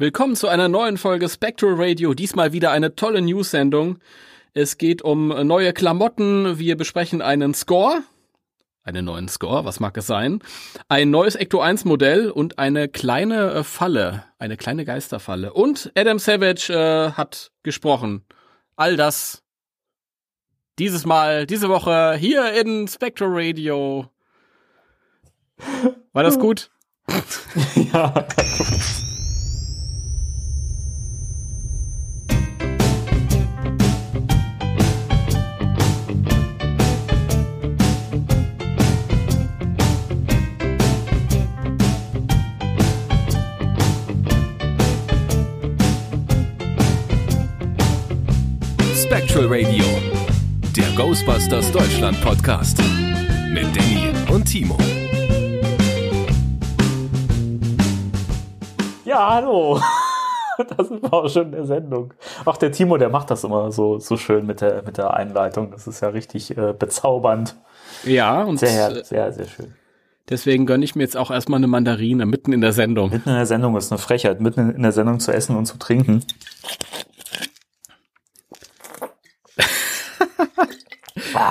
Willkommen zu einer neuen Folge Spectral Radio. Diesmal wieder eine tolle News-Sendung. Es geht um neue Klamotten. Wir besprechen einen Score. Einen neuen Score, was mag es sein? Ein neues Ecto 1 Modell und eine kleine äh, Falle. Eine kleine Geisterfalle. Und Adam Savage äh, hat gesprochen. All das dieses Mal, diese Woche hier in Spectral Radio. War das gut? ja. Spectral Radio, der Ghostbusters Deutschland Podcast mit Danny und Timo. Ja, hallo. Da sind wir auch schon in der Sendung. Ach, der Timo, der macht das immer so, so schön mit der, mit der Einleitung. Das ist ja richtig äh, bezaubernd. Ja, und Sehr, sehr, sehr schön. deswegen gönne ich mir jetzt auch erstmal eine Mandarine mitten in der Sendung. Mitten in der Sendung ist eine Frechheit, mitten in der Sendung zu essen und zu trinken.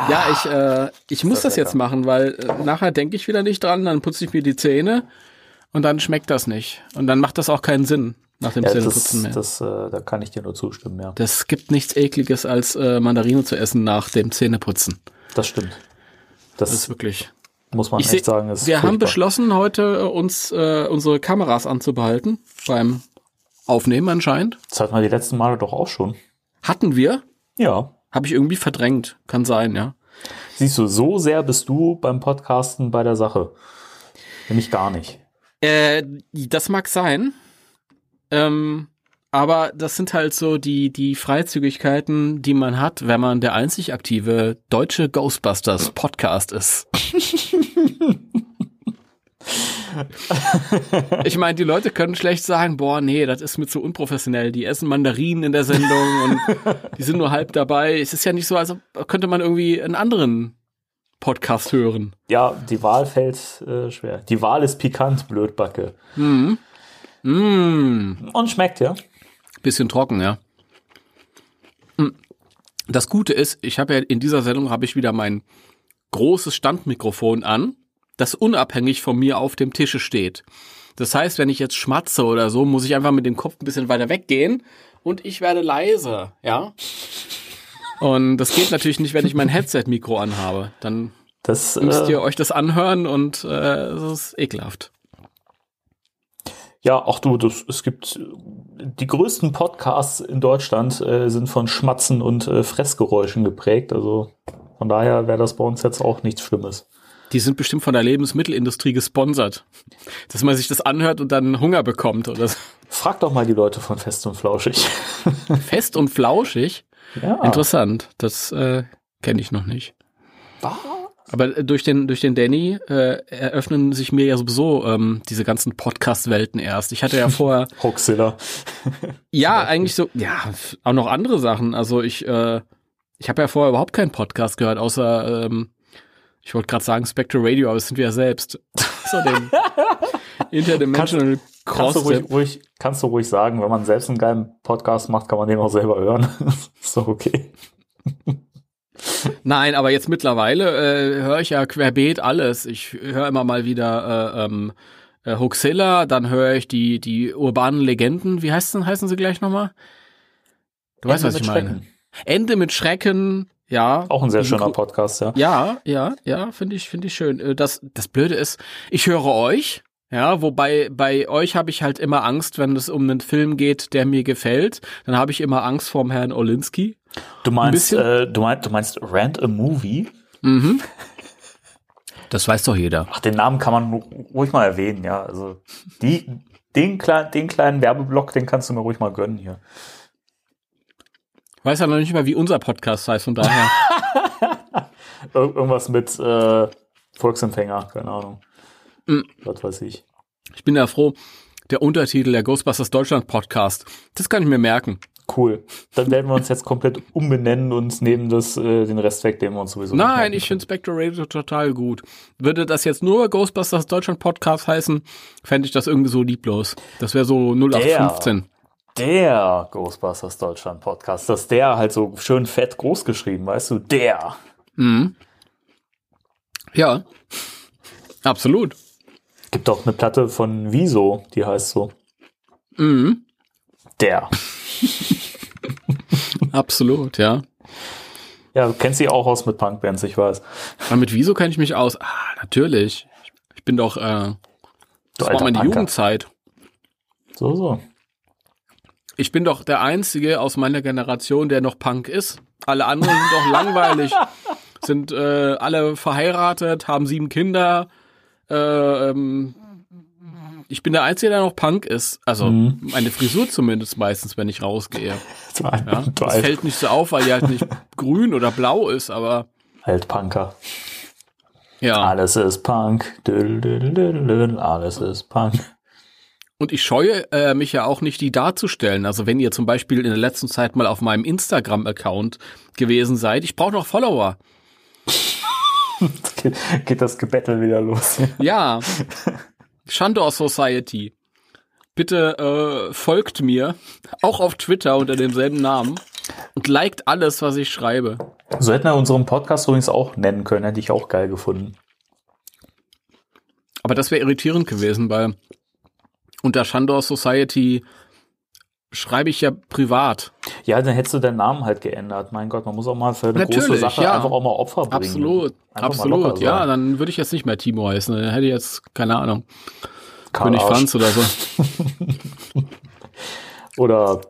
Ja, ich, äh, ich muss das lecker. jetzt machen, weil äh, nachher denke ich wieder nicht dran, dann putze ich mir die Zähne und dann schmeckt das nicht. Und dann macht das auch keinen Sinn nach dem Ja, das, Zähneputzen mehr. das, äh, da kann ich dir nur zustimmen, ja. Das gibt nichts ekliges als äh, Mandarine zu essen nach dem Zähneputzen. Das stimmt. Das Das, ist wirklich. muss man Ich echt sagen. Ist wir haben furchtbar. beschlossen, heute äh, uns äh, unsere Kameras anzubehalten beim Aufnehmen anscheinend. Das hatten wir die letzten Male doch auch schon. Hatten wir, Ja. Habe ich irgendwie verdrängt. Kann sein, ja. Siehst du, so sehr bist du beim Podcasten bei der Sache. Nämlich gar nicht. Äh, das mag sein. Ähm, aber das sind halt so die, die Freizügigkeiten, die man hat, wenn man der einzig aktive deutsche Ghostbusters Podcast ist. ich meine, die Leute können schlecht sagen, boah, nee, das ist mir zu unprofessionell. Die essen Mandarinen in der Sendung und die sind nur halb dabei. Es ist ja nicht so, als könnte man irgendwie einen anderen Podcast hören. Ja, die Wahl fällt äh, schwer. Die Wahl ist pikant, Blödbacke. Mm. Und schmeckt, ja. Bisschen trocken, ja. Hm. Das Gute ist, ich habe ja in dieser Sendung habe ich wieder mein großes Standmikrofon an, das unabhängig von mir auf dem Tische steht. Das heißt, wenn ich jetzt schmatze oder so, muss ich einfach mit dem Kopf ein bisschen weiter weggehen und ich werde leise, ja. Und das geht natürlich nicht, wenn ich mein Headset-Mikro anhabe. Dann Das, müsst äh, ihr euch das anhören und äh, das ist ekelhaft. ja, auch du, das, es gibt äh, die größten Podcasts in Deutschland äh, sind von Schmatzen und äh, Fressgeräuschen geprägt. Also von daher wäre das bei uns jetzt auch nichts Schlimmes. Die sind bestimmt von der Lebensmittelindustrie gesponsert. Dass man sich das anhört und dann Hunger bekommt oder so. Frag doch mal die Leute von Fest und Flauschig. Fest und flauschig. ja. Interessant. Das äh, kenne ich noch nicht. Was? Aber äh, durch den, durch den Danny äh, eröffnen sich mir ja sowieso ähm, diese ganzen Podcast-Welten erst. Ich hatte ja vorher, Hoaxilla. ja, eigentlich so, ja, auch noch andere Sachen. Also ich, äh, ich habe ja vorher überhaupt keinen Podcast gehört, außer, ähm, ich wollte gerade sagen Spectral Radio, aber das sind wir ja selbst. so den Interdimensional Kannst du, Cross. ruhig, ruhig, kannst du ruhig sagen, wenn man selbst einen geilen Podcast macht, kann man den auch selber hören. ist doch okay. Nein, aber jetzt mittlerweile äh, höre ich ja querbeet alles. Ich höre immer mal wieder äh, ähm, äh, Hoaxilla, dann höre ich die die urbanen Legenden. Wie heißen heißen sie gleich nochmal? Du weißt, was Ende ich meine. Schrecken. Ende mit Schrecken, ja. Auch ein sehr schöner Podcast, ja. Ja, ja, ja, finde ich, finde ich schön. Äh, Das, das Blöde ist, ich höre euch, ja, wobei bei euch habe ich halt immer Angst, wenn es um einen Film geht, der mir gefällt, dann habe ich immer Angst vorm Herrn Olinski. Du meinst, äh, du meinst, du meinst Rant a Movie? Mhm. Das weiß doch jeder. Ach, den Namen kann man ru- ruhig mal erwähnen, ja. Also die, den, kleinen, den kleinen Werbeblock, den kannst du mir ruhig mal gönnen hier. Weiß ja noch nicht mal, wie unser Podcast heißt, von daher. Ir irgendwas mit äh, Volksempfänger, keine Ahnung. Mm. Was weiß ich. Ich bin ja froh, der Untertitel der Ghostbusters Deutschland Podcast, das kann ich mir merken. Cool. Dann werden wir uns jetzt komplett umbenennen und nehmen das, äh, den Rest weg, den wir uns sowieso Nein, ich finde Spectre Radio total gut. Würde das jetzt nur Ghostbusters Deutschland Podcast heißen, fände ich das irgendwie so lieblos. Das wäre so 0815. Der Ghostbusters Deutschland Podcast, dass der halt so schön fett groß geschrieben, weißt du, der. Mhm. Ja, absolut. Gibt auch eine Platte von Wieso, die heißt so. Mhm. Der. Absolut, ja. Ja, du kennst sie auch aus mit Punkbands, ich weiß. Aber mit Wieso kenne ich mich aus? Ah, natürlich. Ich bin doch, äh, das war meine Punker. Jugendzeit. So, so. Ich bin doch der Einzige aus meiner Generation, der noch Punk ist. Alle anderen sind doch langweilig. Sind äh, alle verheiratet, haben sieben Kinder. Äh, ähm, ich bin der Einzige, der noch Punk ist. Also Mhm. meine Frisur zumindest meistens, wenn ich rausgehe. Alt, Ja? Das fällt nicht so auf, weil die halt nicht grün oder blau ist, aber Altpunker. ja. Alles ist Punk. Dül, dül, dül, dül, alles ist Punk. Und ich scheue äh, mich ja auch nicht, die darzustellen. Also wenn ihr zum Beispiel in der letzten Zeit mal auf meinem Instagram-Account gewesen seid, ich brauche noch Follower. Geht, geht das Gebettel wieder los. Ja. Shandor Society. Bitte äh, folgt mir, auch auf Twitter unter demselben Namen und liked alles, was ich schreibe. So hätten wir unseren Podcast übrigens auch nennen können, hätte ich auch geil gefunden. Aber das wäre irritierend gewesen, weil unter Shandor Society schreibe ich ja privat. Ja, dann hättest du deinen Namen halt geändert. Mein Gott, man muss auch mal für eine große Natürlich, Sache ja. einfach auch mal Opfer bringen. Absolut, Einfach absolut. Ja, dann würde ich jetzt nicht mehr Timo heißen. Dann hätte ich jetzt, keine Ahnung, Karl König Arsch. Franz oder so. Oder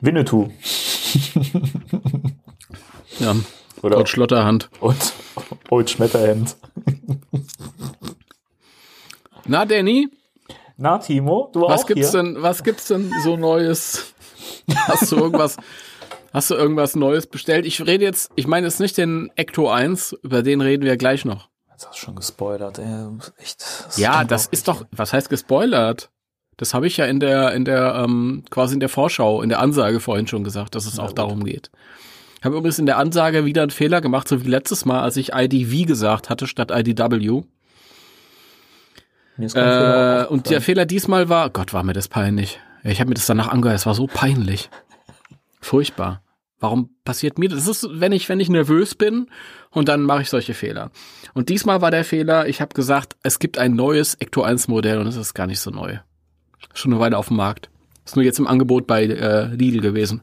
Winnetou. Ja, Oder Gott Schlotterhand. und Old Schmetterhemd. Na, Danny, Na, Timo, du was auch gibt's hier? denn, was gibt's denn so Neues? Hast du irgendwas, hast du irgendwas Neues bestellt? Ich rede jetzt, ich meine jetzt nicht den Ecto 1, über den reden wir gleich noch. Jetzt hast du schon gespoilert, ey. Echt. das Ja, das ist doch, was heißt gespoilert? Das habe ich ja in der, in der, ähm, quasi in der Vorschau, in der Ansage vorhin schon gesagt, dass es auch gut. darum geht. Ich habe übrigens in der Ansage wieder einen Fehler gemacht, so wie letztes Mal, als ich IDV gesagt hatte statt IDW. Mir ist kein Fehler Äh, und der. Fehler diesmal war, Gott, war mir das peinlich. Ich habe mir das danach angehört, es war so peinlich. Furchtbar. Warum passiert mir das? Das ist, wenn ich, wenn ich nervös bin und dann mache ich solche Fehler. Und diesmal war der Fehler, ich habe gesagt, es gibt ein neues Ecto 1 Modell und es ist gar nicht so neu. Schon eine Weile auf dem Markt. Ist nur jetzt im Angebot bei äh, Lidl gewesen.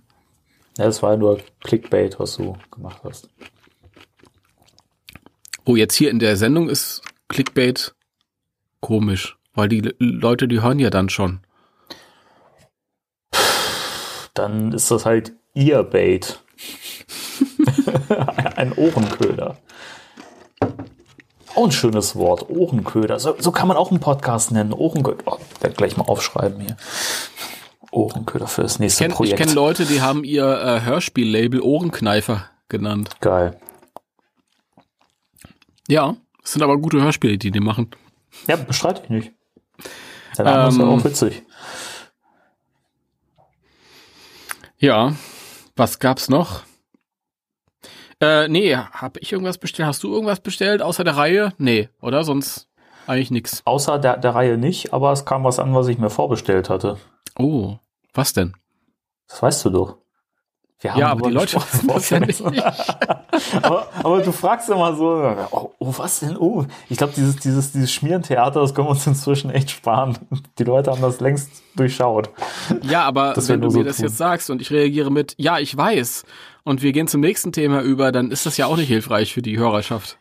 Ja, das war ja nur Clickbait, was du gemacht hast. Oh, jetzt hier in der Sendung ist Clickbait komisch, weil die Le- Leute, die hören ja dann schon. Dann ist das halt Earbait. ein Ohrenköder. Auch ein schönes Wort, Ohrenköder. So, so kann man auch einen Podcast nennen. Ohrenköder. Oh, werde gleich mal aufschreiben hier. Ohrenköder für das Ich nächste kenne ich Projekt. kenn Leute, die haben ihr äh, Hörspiellabel Ohrenkneifer genannt. Geil. Ja, das sind aber gute Hörspiele, die die machen. Ja, bestreite ich nicht. Der Name ist ja Ähm, auch witzig. Ja, was gab's noch? Äh, nee, hab ich irgendwas bestellt? Hast du irgendwas bestellt außer der Reihe? Nee, oder? Sonst eigentlich nix. Außer der, der Reihe nicht, aber es kam was an, was ich mir vorbestellt hatte. Oh, was denn? Das weißt du doch. Wir Ja, aber die Leute wissen das ja nicht. aber, aber du fragst immer so, oh, oh was denn? Oh, ich glaube, dieses, dieses, dieses Schmierentheater, das können wir uns inzwischen echt sparen. Die Leute haben das längst durchschaut. Ja, aber Das wenn du so mir das tun. jetzt sagst und ich reagiere mit, ja, ich weiß, und wir gehen zum nächsten Thema über, dann ist das ja auch nicht hilfreich für die Hörerschaft.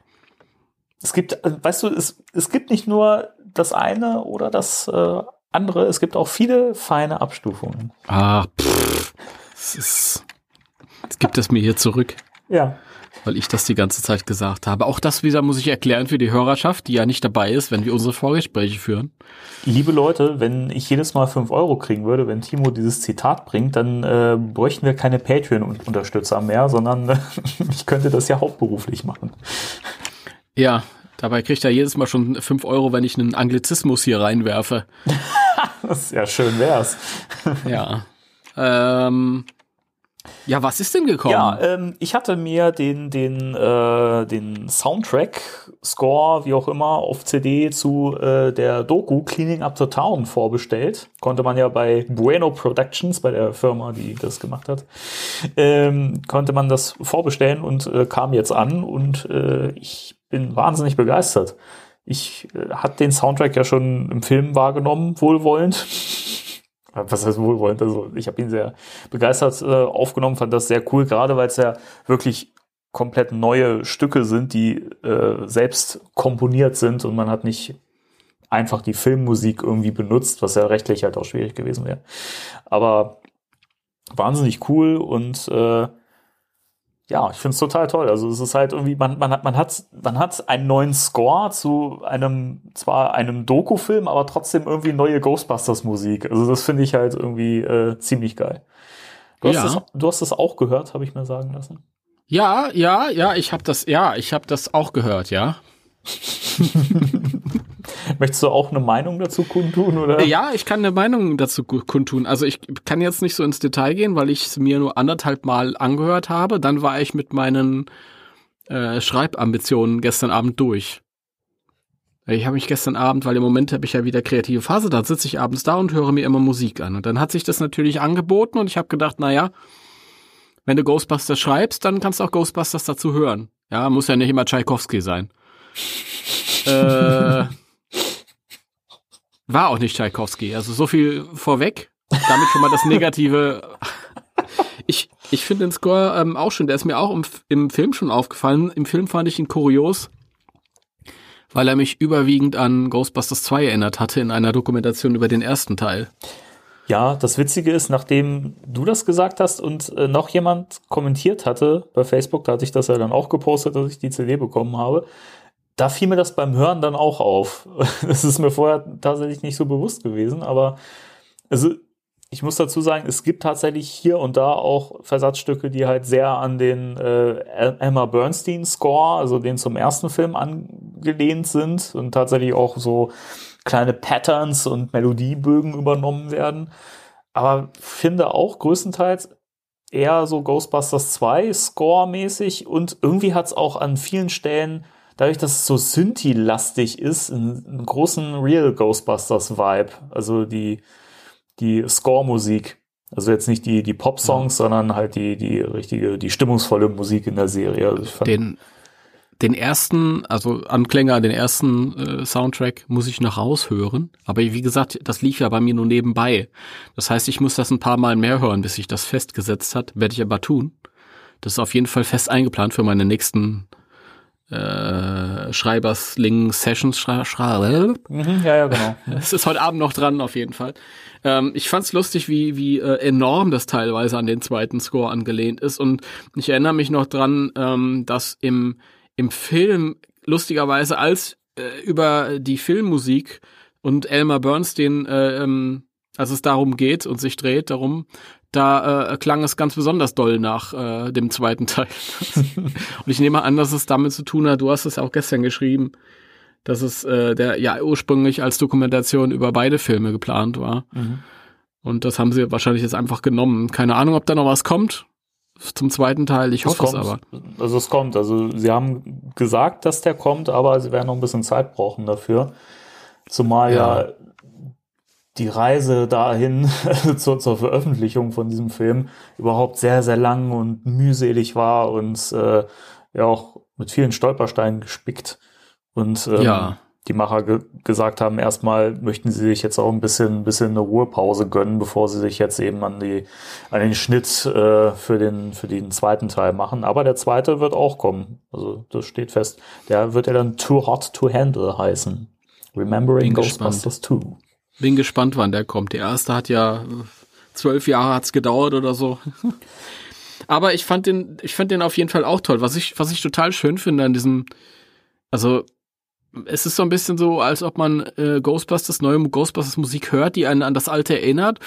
Es gibt, äh, weißt du, es, es gibt nicht nur das eine oder das äh, andere, es gibt auch viele feine Abstufungen. Ah, pff, es ist, jetzt gibt es mir hier zurück. Ja. weil ich das die ganze Zeit gesagt habe. Auch das wieder muss ich erklären für die Hörerschaft, die ja nicht dabei ist, wenn wir unsere Vorgespräche führen. Liebe Leute, wenn ich jedes Mal 5 Euro kriegen würde, wenn Timo dieses Zitat bringt, dann äh, bräuchten wir keine Patreon-Unterstützer mehr, sondern äh, ich könnte das ja hauptberuflich machen. Ja, dabei kriegt er jedes Mal schon fünf Euro, wenn ich einen Anglizismus hier reinwerfe. Das ist ja schön wär's. Ja. ähm, Ja, was ist denn gekommen? Ja, ähm, ich hatte mir den, den, äh, den Soundtrack, Score, wie auch immer, auf CD zu äh, der Doku Cleaning Up the Town vorbestellt. Konnte man ja bei Bueno Productions, bei der Firma, die das gemacht hat, ähm, konnte man das vorbestellen und äh, kam jetzt an und äh, ich bin wahnsinnig begeistert. Ich äh, hatte den Soundtrack ja schon im Film wahrgenommen, wohlwollend was heißt wohlwollend, also ich habe ihn sehr begeistert äh, aufgenommen, fand das sehr cool, gerade weil es ja wirklich komplett neue Stücke sind, die äh, selbst komponiert sind und man hat nicht einfach die Filmmusik irgendwie benutzt, was ja rechtlich halt auch schwierig gewesen wäre. Aber wahnsinnig cool und äh, ja, ich finde es total toll. Also es ist halt irgendwie, man, man, hat, man, hat, man hat einen neuen Score zu einem, zwar einem Doku-Film, aber trotzdem irgendwie neue Ghostbusters-Musik. Also das finde ich halt irgendwie äh, ziemlich geil. Du hast, Ja. das, du hast das auch gehört, habe ich mir sagen lassen. Ja, ja, ja, ich habe das, ja, ich habe das auch gehört, ja. Möchtest du auch eine Meinung dazu kundtun? Oder? Ja, ich kann eine Meinung dazu kundtun. Also ich kann jetzt nicht so ins Detail gehen, weil ich es mir nur anderthalb Mal angehört habe. Dann war ich mit meinen äh, Schreibambitionen gestern Abend durch. Ich habe mich gestern Abend, weil im Moment habe ich ja wieder kreative Phase, da sitze ich abends da und höre mir immer Musik an. Und dann hat sich das natürlich angeboten und ich habe gedacht, na ja, wenn du Ghostbusters schreibst, dann kannst du auch Ghostbusters dazu hören. Ja, muss ja nicht immer Tchaikovsky sein. äh, war auch nicht Tchaikovsky. Also so viel vorweg. Damit schon mal das Negative. Ich, ich finde den Score ähm, auch schön. Der ist mir auch im, im Film schon aufgefallen. Im Film fand ich ihn kurios, weil er mich überwiegend an Ghostbusters 2 erinnert hatte in einer Dokumentation über den ersten Teil. Ja, das Witzige ist, nachdem du das gesagt hast und äh, noch jemand kommentiert hatte bei Facebook, da hatte ich das ja dann auch gepostet, dass ich die CD bekommen habe, da fiel mir das beim Hören dann auch auf. Das ist mir vorher tatsächlich nicht so bewusst gewesen, aber also ich muss dazu sagen, es gibt tatsächlich hier und da auch Versatzstücke, die halt sehr an den äh, Emma Bernstein Score, also den zum ersten Film angelehnt sind und tatsächlich auch so kleine Patterns und Melodiebögen übernommen werden. Aber finde auch größtenteils eher so Ghostbusters 2 Score-mäßig und irgendwie hat es auch an vielen Stellen, dadurch, dass es so Synthi-lastig ist, einen, einen großen Real Ghostbusters-Vibe. Also die, die Score-Musik. Also jetzt nicht die, die Pop-Songs, sondern halt die, die richtige, die stimmungsvolle Musik in der Serie. Also Den, den ersten, also Anklänge an den ersten äh, Soundtrack muss ich noch raushören. Aber wie gesagt, das lief ja bei mir nur nebenbei. Das heißt, ich muss das ein paar Mal mehr hören, bis sich das festgesetzt hat. Werde ich aber tun. Das ist auf jeden Fall fest eingeplant für meine nächsten äh, Schreibersling Sessions. Schra Schra mhm, ja, ja, genau. es ist heute Abend noch dran, auf jeden Fall. Ähm, ich fand's lustig, wie, wie äh, enorm das teilweise an den zweiten Score angelehnt ist. Und ich erinnere mich noch dran, ähm, dass im, im Film lustigerweise als äh, über die Filmmusik und Elmer Bernstein, äh, ähm, als es darum geht und sich dreht, darum, da äh, klang es ganz besonders doll nach äh, dem zweiten Teil. und ich nehme an, dass es damit zu tun hat, du hast es auch gestern geschrieben, dass es äh, der ja ursprünglich als Dokumentation über beide Filme geplant war. Mhm. Und das haben sie wahrscheinlich jetzt einfach genommen. Keine Ahnung, ob da noch was kommt zum zweiten Teil. Ich hoffe es kommt. aber. Also es kommt. Also sie haben gesagt, dass der kommt, aber sie werden noch ein bisschen Zeit brauchen dafür. Zumal ja, Ja. Die Reise dahin zur, zur Veröffentlichung von diesem Film überhaupt sehr, sehr lang und mühselig war und äh, ja auch mit vielen Stolpersteinen gespickt. Und ähm, Ja. die Macher ge gesagt haben, erstmal möchten sie sich jetzt auch ein bisschen, ein bisschen eine Ruhepause gönnen, bevor sie sich jetzt eben an die, an den Schnitt äh, für den, für den zweiten Teil machen. Aber der zweite wird auch kommen. Also das steht fest. Der wird ja dann Too Hot to Handle heißen. Remembering Ghostbusters 2. Bin gespannt, wann der kommt. Der erste hat ja äh, zwölf Jahre hat's gedauert oder so. Aber ich fand den, ich fand den auf jeden Fall auch toll. Was ich, was ich total schön finde an diesem, also es ist so ein bisschen so, als ob man äh, Ghostbusters, neue Ghostbusters Musik hört, die einen an das alte erinnert.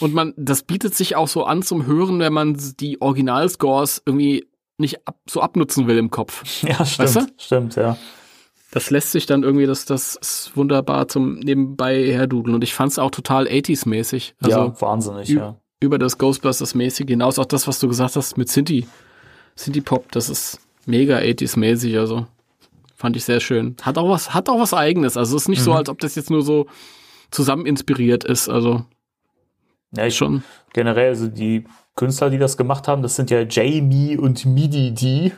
Und man, das bietet sich auch so an zum Hören, wenn man die Originalscores irgendwie nicht ab, so abnutzen will im Kopf. Ja, stimmt. Weißt du? Stimmt, ja. Das lässt sich dann irgendwie, das, das wunderbar zum nebenbei herdudeln. Und ich fand es auch total 80s-mäßig. Also ja, wahnsinnig, ja. über das Ghostbusters-mäßig hinaus. Auch das, was du gesagt hast mit Sinti, Sinti Pop, das ist mega 80s-mäßig, also fand ich sehr schön. Hat auch was, hat auch was eigenes. Also es ist nicht mhm. so, als ob das jetzt nur so zusammen inspiriert ist. Also ja, ich schon. Generell, also die Künstler, die das gemacht haben, das sind ja Jamie und Midi D.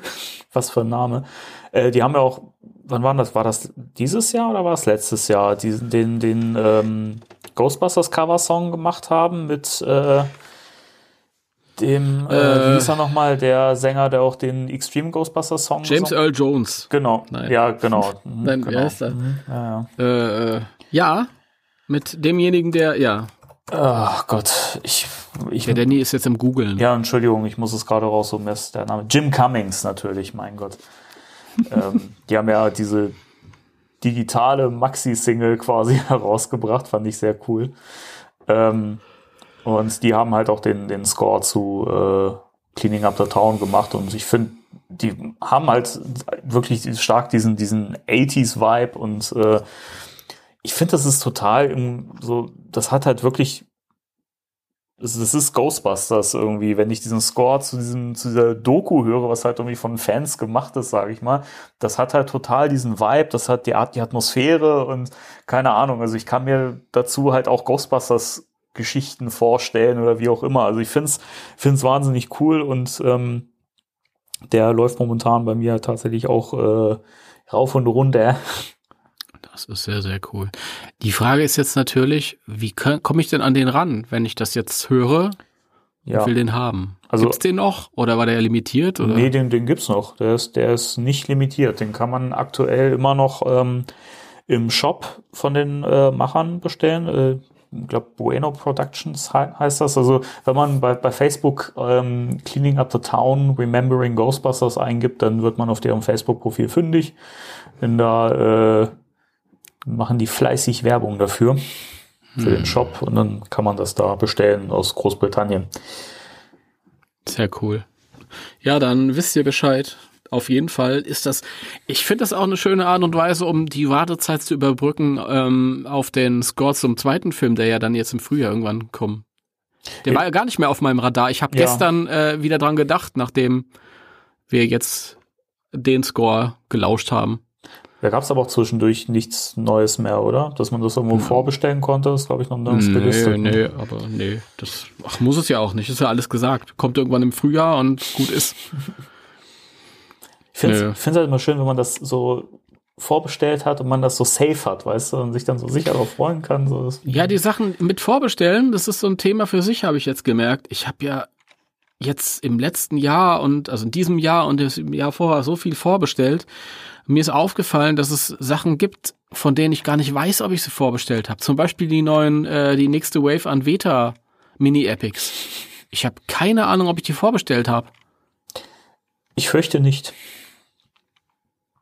Was für ein Name. Äh, die haben ja auch, wann war das? War das dieses Jahr oder war es letztes Jahr? Diesen, den, den ähm, Ghostbusters Cover-Song gemacht haben mit äh, dem, äh, äh, wie ist er nochmal, der Sänger, der auch den Extreme Ghostbusters Song James Earl Jones. Genau. Nein. Ja, genau. Mhm, Nein, genau. wer ist er? Mhm, ja, ja. Äh, äh, ja, mit demjenigen, der, ja, Ach Gott, ich, ich. Der Danny ist jetzt im Googlen. Ja, Entschuldigung, ich muss es gerade raussuchen. Das ist der Name. Jim Cummings natürlich, mein Gott. ähm, die haben ja diese digitale Maxi-Single quasi herausgebracht, fand ich sehr cool. Ähm, und die haben halt auch den, den Score zu äh, Cleaning Up the Town gemacht und ich finde, die haben halt wirklich stark diesen, diesen 80s-Vibe und äh, ich finde, das ist total so, das hat halt wirklich, das, ist Ghostbusters irgendwie, wenn ich diesen Score zu diesem, zu dieser Doku höre, was halt irgendwie von Fans gemacht ist, sage ich mal, das hat halt total diesen Vibe, das hat die Art, die Atmosphäre und keine Ahnung, also ich kann mir dazu halt auch Ghostbusters Geschichten vorstellen oder wie auch immer. Also ich finde es finde es wahnsinnig cool und ähm, der läuft momentan bei mir tatsächlich auch äh, rauf und runter. Das ist sehr, sehr cool. Die Frage ist jetzt natürlich, wie komme ich denn an den ran, wenn ich das jetzt höre ja. und will den haben? Also, gibt's den noch oder war der limitiert? Oder? Nee, den, den gibt's noch. Der ist, der ist nicht limitiert. Den kann man aktuell immer noch ähm, im Shop von den äh, Machern bestellen. Äh, ich glaube, Bueno Productions heißt das. Also wenn man bei, bei Facebook ähm, Cleaning Up the Town, Remembering Ghostbusters eingibt, dann wird man auf deren Facebook-Profil fündig. Wenn da äh, machen die fleißig Werbung dafür, für hm. den Shop und dann kann man das da bestellen aus Großbritannien. Sehr cool. Ja, dann wisst ihr Bescheid. Auf jeden Fall ist das, ich finde das auch eine schöne Art und Weise, um die Wartezeit zu überbrücken ähm, auf den Score zum zweiten Film, der ja dann jetzt im Frühjahr irgendwann kommt. Der ja. war ja gar nicht mehr auf meinem Radar. Ich habe ja. gestern äh, wieder dran gedacht, nachdem wir jetzt den Score gelauscht haben. Da gab es aber auch zwischendurch nichts Neues mehr, oder? Dass man das irgendwo mhm. vorbestellen konnte, ist, glaube ich, noch nirgends nee, gelistet. Nee, nee, aber nee, das ach, muss es ja auch nicht. Ist ja alles gesagt. Kommt irgendwann im Frühjahr und gut ist. ich finde es halt immer schön, wenn man das so vorbestellt hat und man das so safe hat, weißt du, und sich dann so sicher darauf freuen kann. So. Ja, die Sachen mit Vorbestellen, das ist so ein Thema für sich, habe ich jetzt gemerkt. Ich habe ja jetzt im letzten Jahr und also in diesem Jahr und im Jahr vorher so viel vorbestellt mir ist aufgefallen, dass es Sachen gibt, von denen ich gar nicht weiß, ob ich sie vorbestellt habe. Zum Beispiel die neuen, äh, die nächste Wave an Veta Mini-Epics. Ich habe keine Ahnung, ob ich die vorbestellt habe. Ich fürchte nicht.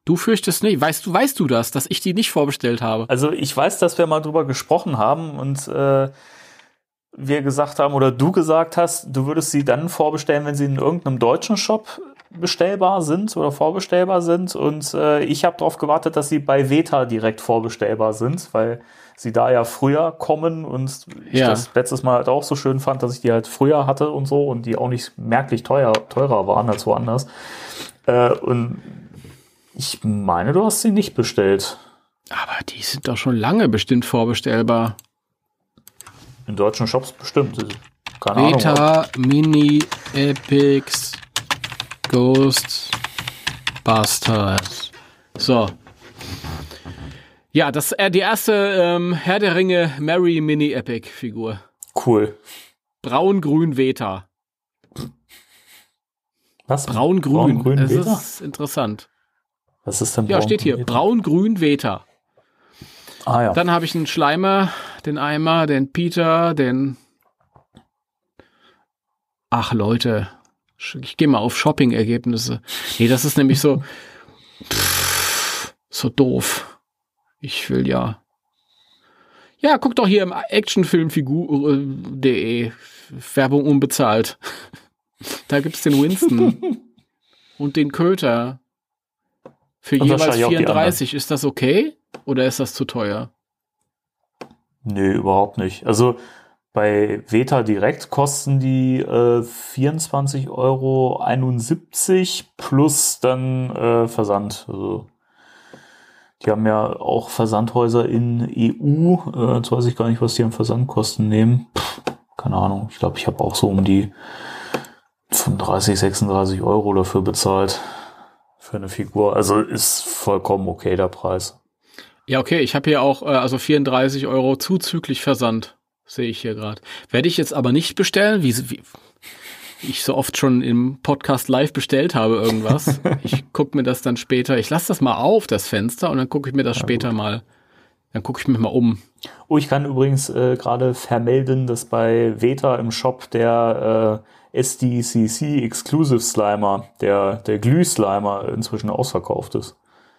Du fürchtest nicht. Weißt du, weißt du das, dass ich die nicht vorbestellt habe? Also ich weiß, dass wir mal drüber gesprochen haben und äh, wir gesagt haben oder du gesagt hast, du würdest sie dann vorbestellen, wenn sie in irgendeinem deutschen Shop bestellbar sind oder vorbestellbar sind. Und äh, ich habe darauf gewartet, dass sie bei Veta direkt vorbestellbar sind, weil sie da ja früher kommen und ich ja. das letztes Mal halt auch so schön fand, dass ich die halt früher hatte und so und die auch nicht merklich teuer, teurer waren als woanders. Äh, und ich meine, du hast sie nicht bestellt. Aber die sind doch schon lange bestimmt vorbestellbar. In deutschen Shops bestimmt. Keine Beta, Ahnung. Mini, Epics, Ghostbusters. So. Ja, das äh, die erste ähm, Herr der Ringe Mary Mini Epic Figur. Cool. Braun-Grün Veta. Was? Braun-Grün. Braun, das Veta? ist interessant. Was ist denn Braun Ja, steht hier. Braun-Grün Veta. Ah, ja. Dann habe ich einen Schleimer, den Eimer, den Peter, den. Ach Leute, ich gehe mal auf Shopping-Ergebnisse. Nee, das ist nämlich so, pff, so doof. Ich will ja. Ja, guck doch hier im Actionfilmfigur.de. Werbung unbezahlt. Da gibt's den Winston und den Köter. Für und jeweils 34. Ist das okay? Oder ist das zu teuer? Nee, überhaupt nicht. Also, Bei Veta direkt kosten die äh, 24,71 Euro plus dann äh, Versand. Also die haben ja auch Versandhäuser in EU. Äh, jetzt weiß ich gar nicht, was die an Versandkosten nehmen. Pff, keine Ahnung. Ich glaube, ich habe auch so um die 35, 36 Euro dafür bezahlt. Für eine Figur. Also ist vollkommen okay der Preis. Ja, okay. Ich habe hier auch äh, also 34 Euro zuzüglich Versand. Sehe ich hier gerade. Werde ich jetzt aber nicht bestellen, wie, wie ich so oft schon im Podcast live bestellt habe irgendwas. ich gucke mir das dann später, ich lasse das mal auf, das Fenster, und dann gucke ich mir das ja, später gut. mal, dann gucke ich mich mal um. Oh, ich kann übrigens äh, gerade vermelden, dass bei Veta im Shop der äh, SDCC Exclusive Slimer, der, der Glüh-Slimer, inzwischen ausverkauft ist.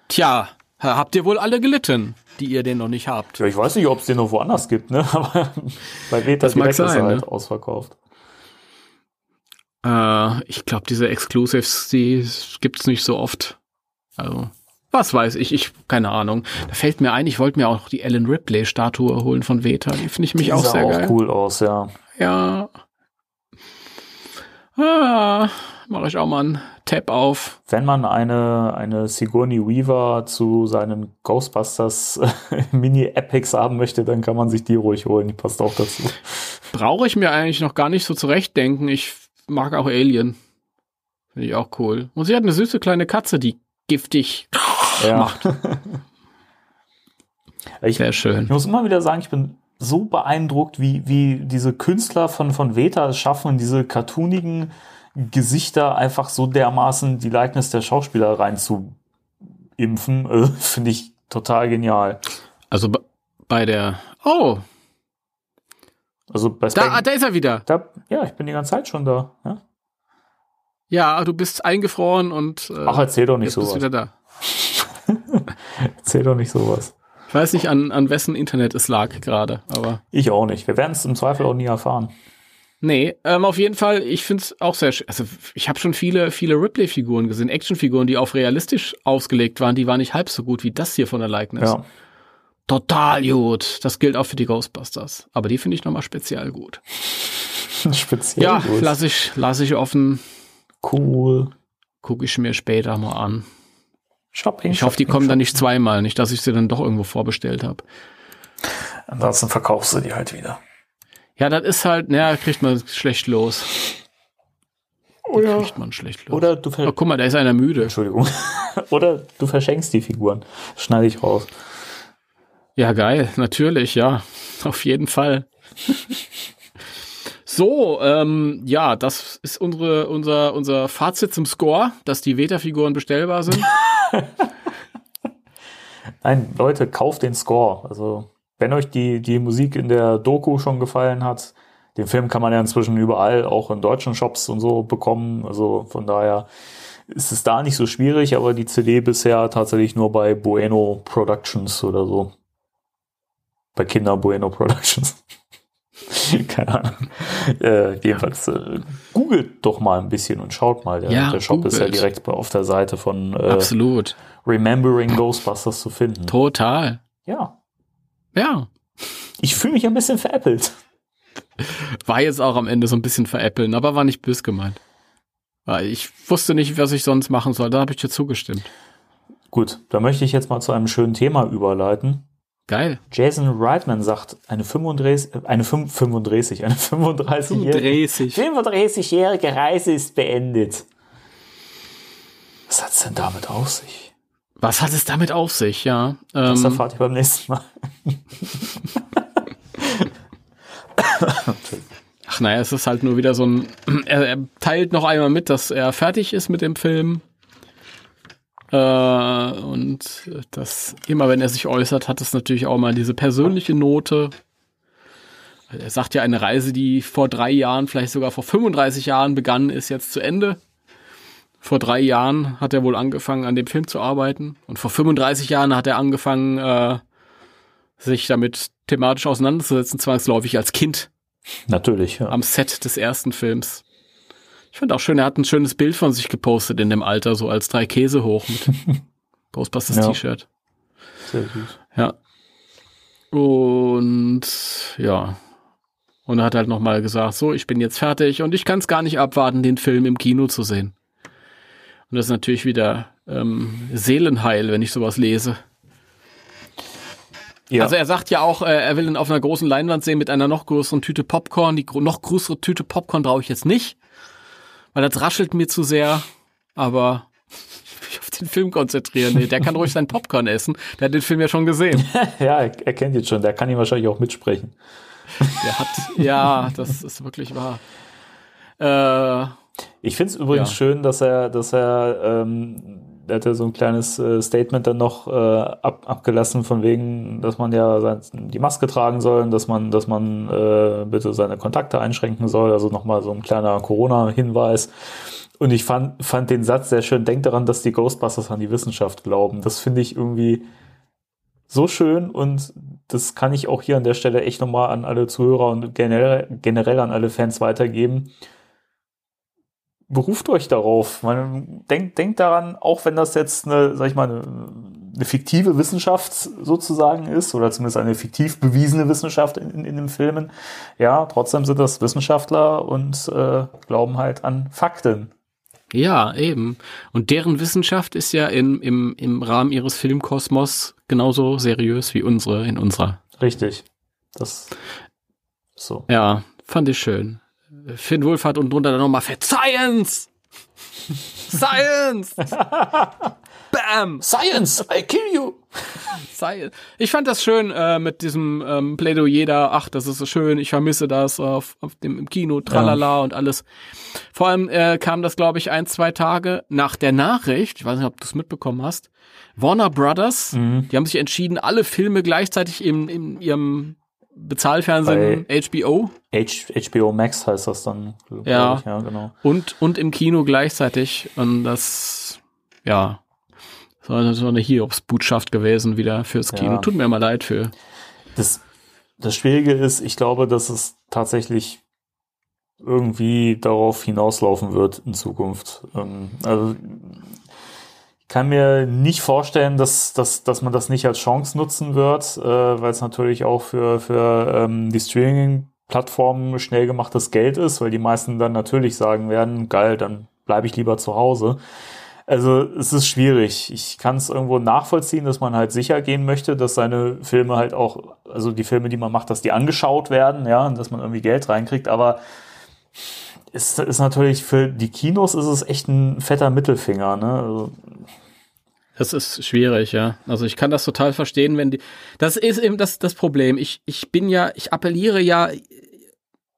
Tja, habt ihr wohl alle gelitten, die ihr den noch nicht habt. Ja, ich weiß nicht, ob es den noch woanders gibt, ne? Aber bei Veta das direkt sein, ist er halt ne? ausverkauft. Äh, ich glaube, diese Exclusives, die gibt's nicht so oft. Also, was weiß ich, ich, keine Ahnung. Da fällt mir ein, ich wollte mir auch die Ellen Ripley-Statue holen von Veta. Die finde ich mich die auch sehr auch geil. cool aus, ja. Ja. Ah, mache ich auch mal einen Tab auf. Wenn man eine, eine Sigourney Weaver zu seinen Ghostbusters Mini-Epics haben möchte, dann kann man sich die ruhig holen. Die passt auch dazu. Brauche ich mir eigentlich noch gar nicht so zurechtdenken. Ich mag auch Alien. Finde ich auch cool. Und sie hat eine süße kleine Katze, die giftig ja. macht. ich, Sehr schön. Ich muss immer wieder sagen, ich bin so beeindruckt, wie, wie diese Künstler von, von Veta es schaffen, diese cartoonigen Gesichter einfach so dermaßen die Likeness der Schauspieler rein zu impfen. Äh, Finde ich total genial. Also bei der, oh. Also bei da, da ist er wieder. Da, ja, ich bin die ganze Zeit schon da. Ja, ja du bist eingefroren und. Äh, Ach, erzähl doch nicht sowas. Bist wieder da. erzähl doch nicht sowas. Ich weiß nicht, an, an wessen Internet es lag gerade, aber. Ich auch nicht. Wir werden es im Zweifel auch nie erfahren. Nee, ähm, auf jeden Fall, ich finde es auch sehr schön. Also ich habe schon viele, viele Ripley-Figuren gesehen, Actionfiguren, die auf realistisch ausgelegt waren, die waren nicht halb so gut wie das hier von der Likeness. Ja. Total gut. Das gilt auch für die Ghostbusters. Aber die finde ich nochmal speziell gut. speziell ja, gut. Ja, lasse ich, lass ich offen. Cool. Gucke ich mir später mal an. Shopping. Ich hoffe, die kommen dann nicht zweimal, nicht, dass ich sie dann doch irgendwo vorbestellt habe. Ansonsten verkaufst du die halt wieder. Ja, das ist halt, naja, kriegt man schlecht los. Oder, kriegt man schlecht los. Oder du oh, guck mal, da ist einer müde. Entschuldigung. oder du verschenkst die Figuren. Schneide ich raus. Ja, geil, natürlich, ja. Auf jeden Fall. so, ähm, ja, das ist unsere, unser, unser Fazit zum Score, dass die Veta-Figuren bestellbar sind. Nein, Leute, kauft den Score. Also wenn euch die, die Musik in der Doku schon gefallen hat, den Film kann man ja inzwischen überall, auch in deutschen Shops und so bekommen. Also von daher ist es da nicht so schwierig, aber die CD bisher tatsächlich nur bei Bueno Productions oder so. Bei Kinder Bueno Productions. Keine Ahnung. Äh, jedenfalls äh, googelt doch mal ein bisschen und schaut mal. Der, ja, der Shop googelt. ist ja direkt auf der Seite von äh. Remembering Ghostbusters zu finden. Total. Ja. Ja. Ich fühle mich ein bisschen veräppelt. War jetzt auch am Ende so ein bisschen veräppeln, aber war nicht bös gemeint. Ich wusste nicht, was ich sonst machen soll. Da habe ich dir zugestimmt. Gut, da möchte ich jetzt mal zu einem schönen Thema überleiten. Geil. Jason Reitman sagt, eine 35, eine 35, eine 35-jährige 35. 35 Reise ist beendet. Was hat es denn damit auf sich? Was hat es damit auf sich, ja? Das ähm, erfahrt ihr beim nächsten Mal. Ach naja, es ist halt nur wieder so ein. Er, er, teilt noch einmal mit, dass er fertig ist mit dem Film. Äh, und das immer, wenn er sich äußert, hat es natürlich auch mal diese persönliche Note. Er sagt ja, eine Reise, die vor drei Jahren, vielleicht sogar vor 35 Jahren begann, ist jetzt zu Ende vor drei Jahren hat er wohl angefangen, an dem Film zu arbeiten. Und vor 35 Jahren hat er angefangen, äh, sich damit thematisch auseinanderzusetzen, zwangsläufig als Kind. Natürlich, ja. Am Set des ersten Films. Ich fand auch schön, er hat ein schönes Bild von sich gepostet in dem Alter, so als drei Käse hoch mit Ghostbusters ja. T-Shirt. Sehr gut. Ja. Und ja. Und er hat halt nochmal gesagt, so, ich bin jetzt fertig und ich kann es gar nicht abwarten, den Film im Kino zu sehen. Und das ist natürlich wieder ähm, Seelenheil, wenn ich sowas lese. Ja. Also er sagt ja auch, äh, er will ihn auf einer großen Leinwand sehen mit einer noch größeren Tüte Popcorn. Die noch größere Tüte Popcorn brauche ich jetzt nicht, weil das raschelt mir zu sehr. Aber ich auf den Film konzentrieren. Nee, der kann ruhig sein Popcorn essen. Der hat den Film ja schon gesehen. ja, er kennt ihn schon. Der kann ihn wahrscheinlich auch mitsprechen. Der hat, ja, das ist wirklich wahr. Äh, ich finde es übrigens ja. schön, dass er, dass er, ähm, er hat ja so ein kleines äh, Statement dann noch äh, ab, abgelassen von wegen, dass man ja sein, die Maske tragen soll, dass man, dass man äh, bitte seine Kontakte einschränken soll. Also nochmal so ein kleiner Corona-Hinweis. Und ich fand, fand den Satz sehr schön. Denkt daran, dass die Ghostbusters an die Wissenschaft glauben. Das finde ich irgendwie so schön und das kann ich auch hier an der Stelle echt nochmal an alle Zuhörer und generell, generell an alle Fans weitergeben. Beruft euch darauf. Man denkt, denkt daran, auch wenn das jetzt eine, sag ich mal, eine, eine fiktive Wissenschaft sozusagen ist, oder zumindest eine fiktiv bewiesene Wissenschaft in, in, in den Filmen, ja, trotzdem sind das Wissenschaftler und äh, glauben halt an Fakten. Ja, eben. Und deren Wissenschaft ist ja in, im, im Rahmen ihres Filmkosmos genauso seriös wie unsere in unserer. Richtig. Das so. Ja, fand ich schön. Finn Wolfhard und drunter dann nochmal Fett Science! Science! Bam! Science! I kill you! Science. Ich fand das schön äh, mit diesem ähm, Plädoyer da. Ach, das ist so schön. Ich vermisse das auf, auf dem im Kino, tralala ja. und alles. Vor allem äh, kam das, glaube ich, ein, zwei Tage nach der Nachricht. Ich weiß nicht, ob du es mitbekommen hast. Warner Brothers, mhm. die haben sich entschieden, alle Filme gleichzeitig in, in ihrem Bezahlfernsehen Bei HBO. H HBO Max heißt das dann. Ja. Ich, ja, genau. Und, und im Kino gleichzeitig. Und das, ja, so eine Hiobs-Botschaft gewesen wieder fürs Kino. Ja. Tut mir mal leid für. Das, das Schwierige ist, ich glaube, dass es tatsächlich irgendwie darauf hinauslaufen wird in Zukunft. Ähm, also kann mir nicht vorstellen, dass, dass, dass man das nicht als Chance nutzen wird, äh, weil es natürlich auch für, für ähm, die Streaming-Plattformen schnell gemachtes Geld ist, weil die meisten dann natürlich sagen werden, geil, dann bleibe ich lieber zu Hause. Also es ist schwierig. Ich kann es irgendwo nachvollziehen, dass man halt sicher gehen möchte, dass seine Filme halt auch, also die Filme, die man macht, dass die angeschaut werden, ja, und dass man irgendwie Geld reinkriegt, aber ist, ist natürlich für die Kinos ist es echt ein fetter Mittelfinger, ne? Also, das ist schwierig, ja. Also ich kann das total verstehen, wenn die. Das ist eben das, das Problem. Ich, ich bin ja, ich appelliere ja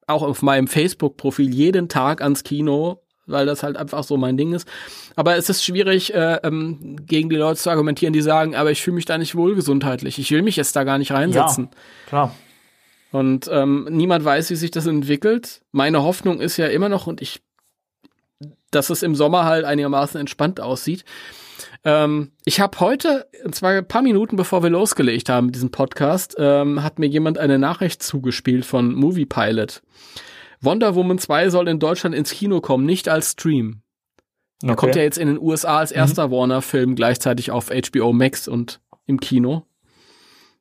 auch auf meinem Facebook-Profil jeden Tag ans Kino, weil das halt einfach so mein Ding ist. Aber es ist schwierig, äh, ähm, gegen die Leute zu argumentieren, die sagen, aber ich fühle mich da nicht wohl gesundheitlich. Ich will mich jetzt da gar nicht reinsetzen. Ja, klar. Und ähm, niemand weiß, wie sich das entwickelt. Meine Hoffnung ist ja immer noch, und ich, dass es im Sommer halt einigermaßen entspannt aussieht. Ähm, ich habe heute, und zwar ein paar Minuten bevor wir losgelegt haben, diesen Podcast, ähm, hat mir jemand eine Nachricht zugespielt von Movie Pilot. Wonder Woman 2 soll in Deutschland ins Kino kommen, nicht als Stream. Okay. Er kommt ja jetzt in den USA als erster mhm. Warner-Film gleichzeitig auf HBO Max und im Kino.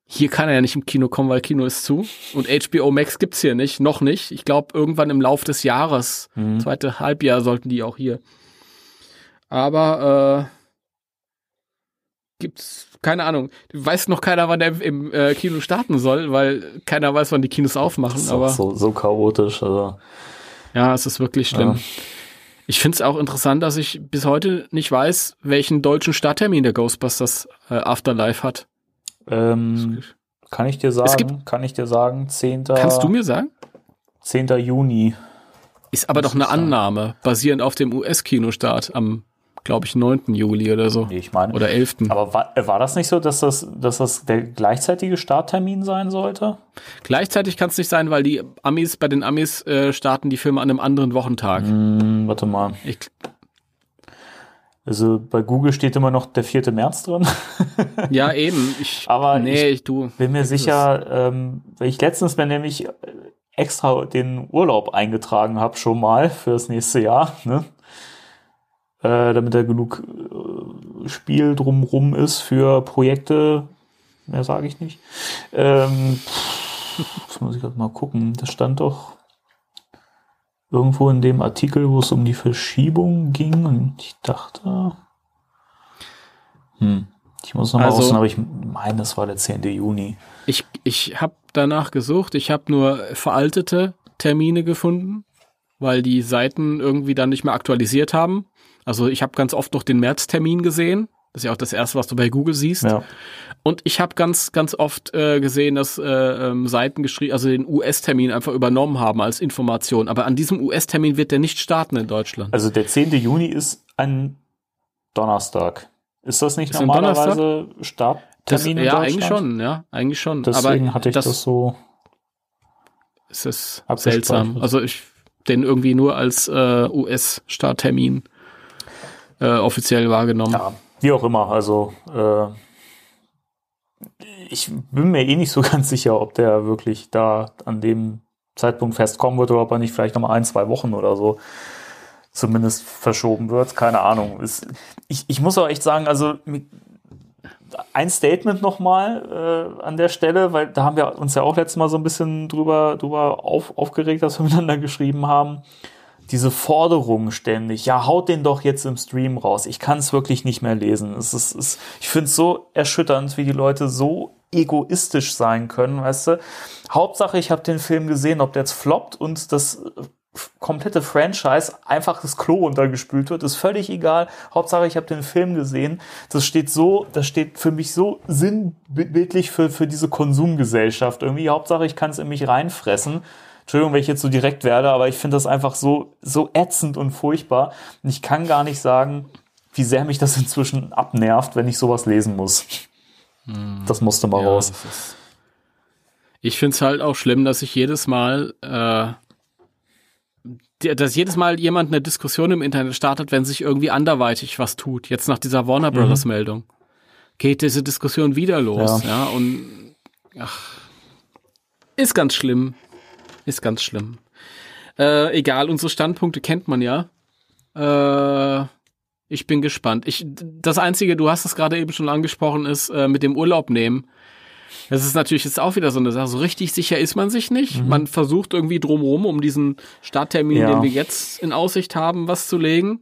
Hier kann er ja nicht im Kino kommen, weil Kino ist zu. Und HBO Max gibt's hier nicht, noch nicht. Ich glaube, irgendwann im Lauf des Jahres, mhm. zweite Halbjahr, sollten die auch hier. Aber äh, gibt's keine Ahnung. Weiß noch keiner, wann der im äh, Kino starten soll, weil keiner weiß, wann die Kinos aufmachen. Das ist aber so, so chaotisch. Also. Ja, es ist wirklich schlimm. Ja. Ich finde es auch interessant, dass ich bis heute nicht weiß, welchen deutschen Starttermin der Ghostbusters äh, Afterlife hat. Ähm, kann ich dir sagen? Kann ich dir sagen? 10. Kannst du mir sagen? 10. Juni. Ist aber doch eine Annahme, basierend auf dem US-Kinostart am glaube ich, 9. Juli oder so. Nee, ich meine. Oder 11. Aber war, war das nicht so, dass das, dass das der gleichzeitige Starttermin sein sollte? Gleichzeitig kann es nicht sein, weil die Amis, bei den Amis äh, starten die Filme an einem anderen Wochentag. Hm, warte mal. Ich, also bei Google steht immer noch der 4. März drin. ja, eben. Ich, Aber nee, ich, du, bin mir sicher, ähm, weil ich letztens mir nämlich extra den Urlaub eingetragen habe schon mal für das nächste Jahr. Ne? Äh, damit da genug äh, Spiel drumrum ist für Projekte. Mehr sage ich nicht. Ähm, das muss ich gerade mal gucken. Das stand doch irgendwo in dem Artikel, wo es um die Verschiebung ging und ich dachte, hm, ich muss nochmal Also- also, aber ich meine, das war der 10. Juni. Ich, ich habe danach gesucht, ich habe nur veraltete Termine gefunden, weil die Seiten irgendwie dann nicht mehr aktualisiert haben. Also ich habe ganz oft noch den Märztermin gesehen. Das ist ja auch das erste, was du bei Google siehst. Ja, Und ich habe ganz, ganz oft äh, gesehen, dass äh, ähm, Seiten geschrieben, also den US-Termin einfach übernommen haben als Information. Aber an diesem US-Termin wird der nicht starten in Deutschland. also der 10. Juni ist ein Donnerstag. Ist das nicht Ist normalerweise das, Starttermin in ja, Deutschland? eigentlich schon, ja, eigentlich schon. Deswegen Aber hatte ich das, so. es ist seltsam. Also ich den irgendwie nur als äh, US-Starttermin äh, offiziell wahrgenommen. Ja, wie auch immer. Also äh, ich bin mir eh nicht so ganz sicher, ob der wirklich da an dem Zeitpunkt festkommen wird oder ob er nicht vielleicht noch mal ein, zwei Wochen oder so zumindest verschoben wird. Keine Ahnung. Ist, ich, ich muss auch echt sagen, also ein Statement nochmal äh, an der Stelle, weil da haben wir uns ja auch letztes Mal so ein bisschen drüber, drüber auf, aufgeregt, dass wir miteinander geschrieben haben. Diese Forderung ständig, ja, haut den doch jetzt im Stream raus. Ich kann es wirklich nicht mehr lesen. Es ist, es, ich finde es so erschütternd, wie die Leute so egoistisch sein können, weißt du. Hauptsache, ich habe den Film gesehen, ob der jetzt floppt und das äh, komplette Franchise einfach das Klo runtergespült wird, ist völlig egal. Hauptsache, ich habe den Film gesehen. Das steht so, das steht für mich so sinnbildlich für, für diese Konsumgesellschaft. Irgendwie, Hauptsache, ich kann es in mich reinfressen. Entschuldigung, wenn ich jetzt so direkt werde, aber ich finde das einfach so, so ätzend und furchtbar. Und ich kann gar nicht sagen, wie sehr mich das inzwischen abnervt, wenn ich sowas lesen muss. Das musste mal Ja, raus. Ich finde es halt auch schlimm, dass ich jedes Mal, äh, dass jedes Mal jemand eine Diskussion im Internet startet, wenn sich irgendwie anderweitig was tut. Jetzt nach dieser Warner Mhm. Brothers Meldung geht diese Diskussion wieder los. Ja, und ach, ist ganz schlimm. Ist ganz schlimm. Äh, egal, unsere Standpunkte kennt man ja. Äh, ich bin gespannt. Ich, das Einzige, du hast es gerade eben schon angesprochen, ist äh, mit dem Urlaub nehmen. Das ist natürlich jetzt auch wieder so eine Sache. So richtig sicher ist man sich nicht. Man versucht irgendwie drumherum, um diesen Starttermin, Ja. den wir jetzt in Aussicht haben, was zu legen.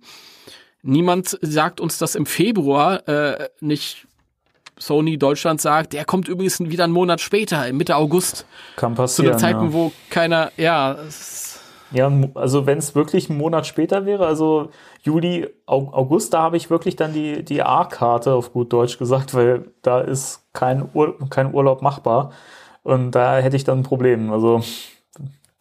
Niemand sagt uns das im Februar äh, nicht. Sony Deutschland sagt, der kommt übrigens wieder einen Monat später, Mitte August, Kann zu passieren. den Zeiten, ja. wo keiner, ja, Ja, also wenn es wirklich einen Monat später wäre, also Juli, Au- August, da habe ich wirklich dann die, die A-Karte auf gut Deutsch gesagt, weil da ist kein, Ur kein Urlaub machbar. Und da hätte ich dann ein Problem. Also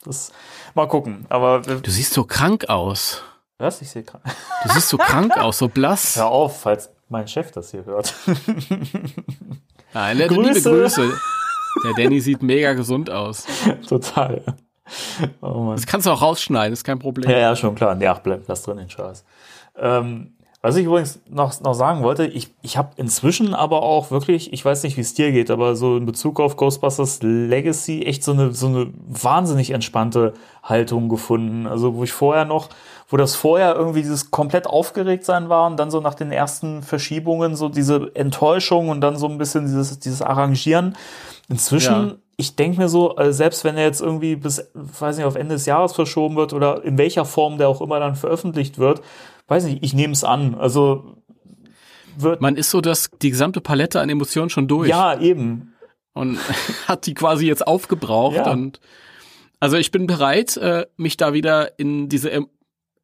das mal gucken. Aber du siehst so krank aus. was? Ich sehe gerade. Du siehst so krank aus, so blass. Hör auf, falls mein Chef das hier hört. Nein, liebe Grüße. Grüße. Der Danny sieht mega gesund aus. Total. Oh Mann. Das kannst du auch rausschneiden, ist kein Problem. Ja, ja, schon klar. Ach, bleib, lass drin den Scheiß. Ähm, was ich übrigens noch, noch sagen wollte, ich, ich habe inzwischen aber auch wirklich, ich weiß nicht, wie es dir geht, aber so in Bezug auf Ghostbusters Legacy echt so eine, so eine wahnsinnig entspannte Haltung gefunden. Also wo ich vorher noch, wo das vorher irgendwie dieses komplett aufgeregt sein war und dann so nach den ersten Verschiebungen so diese Enttäuschung und dann so ein bisschen dieses, dieses Arrangieren. Inzwischen Ja. ich denke mir so, äh, selbst wenn er jetzt irgendwie bis, weiß nicht, auf Ende des Jahres verschoben wird oder in welcher Form der auch immer dann veröffentlicht wird, weiß nicht, ich nehme es an. Also wird, Man ist so das, die gesamte Palette an Emotionen schon durch ja, eben. und hat die quasi jetzt aufgebraucht Ja. und also ich bin bereit, äh, mich da wieder in diese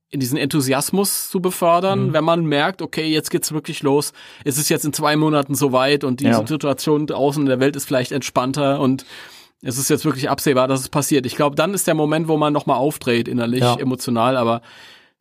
in diesen Enthusiasmus zu befördern, Mhm. wenn man merkt, okay, jetzt geht's wirklich los. Es ist jetzt in zwei Monaten soweit und die Ja. Situation draußen in der Welt ist vielleicht entspannter und es ist jetzt wirklich absehbar, dass es passiert. Ich glaube, dann ist der Moment, wo man nochmal aufdreht, innerlich, Ja. emotional, aber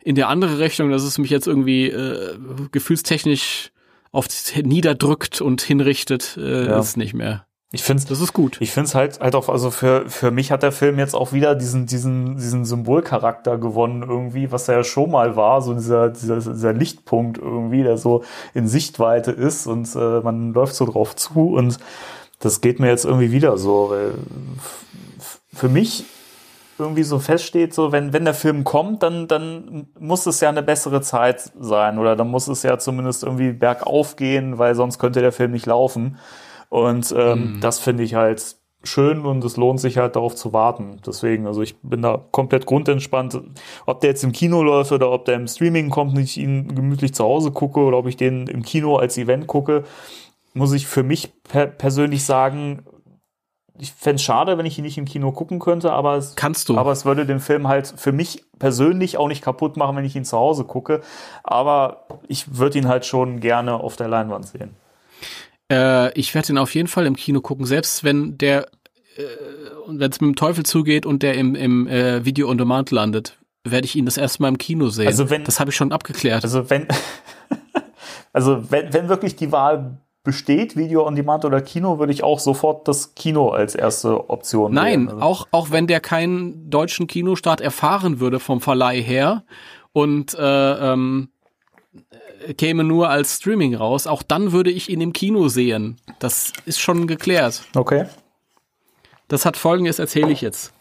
in der andere Richtung, dass es mich jetzt irgendwie äh, gefühlstechnisch auf niederdrückt und hinrichtet, äh, Ja. ist nicht mehr. Ich finde Das ist gut. Ich finde es halt, halt auch, also für, für mich hat der Film jetzt auch wieder diesen, diesen, diesen Symbolcharakter gewonnen irgendwie, was er ja schon mal war, so dieser, dieser, dieser Lichtpunkt irgendwie, der so in Sichtweite ist und äh, man läuft so drauf zu und das geht mir jetzt irgendwie wieder so, weil für mich irgendwie so feststeht, so wenn, wenn der Film kommt, dann, dann muss es ja eine bessere Zeit sein oder dann muss es ja zumindest irgendwie bergauf gehen, weil sonst könnte der Film nicht laufen. Und ähm, das finde ich halt schön und es lohnt sich halt darauf zu warten. Deswegen, also ich bin da komplett grundentspannt. Ob der jetzt im Kino läuft oder ob der im Streaming kommt und ich ihn gemütlich zu Hause gucke oder ob ich den im Kino als Event gucke, muss ich für mich per persönlich sagen, ich fände es schade, wenn ich ihn nicht im Kino gucken könnte, aber es, Kannst du. aber es würde den Film halt für mich persönlich auch nicht kaputt machen, wenn ich ihn zu Hause gucke. Aber ich würde ihn halt schon gerne auf der Leinwand sehen. Äh, ich werde ihn auf jeden Fall im Kino gucken, selbst wenn der, äh, wenn es mit dem Teufel zugeht und der im, im äh, Video on Demand landet, werde ich ihn das erste Mal im Kino sehen. Also wenn- das habe ich schon abgeklärt. Also wenn, also wenn, wenn wirklich die Wahl besteht, Video on Demand oder Kino, würde ich auch sofort das Kino als erste Option Nein, wählen. Also, auch, auch wenn der keinen deutschen Kinostart erfahren würde vom Verleih her und äh, ähm, äh, käme nur als Streaming raus, auch dann würde ich ihn im Kino sehen. Das ist schon geklärt. Okay. Das hat folgendes, erzähle ich jetzt.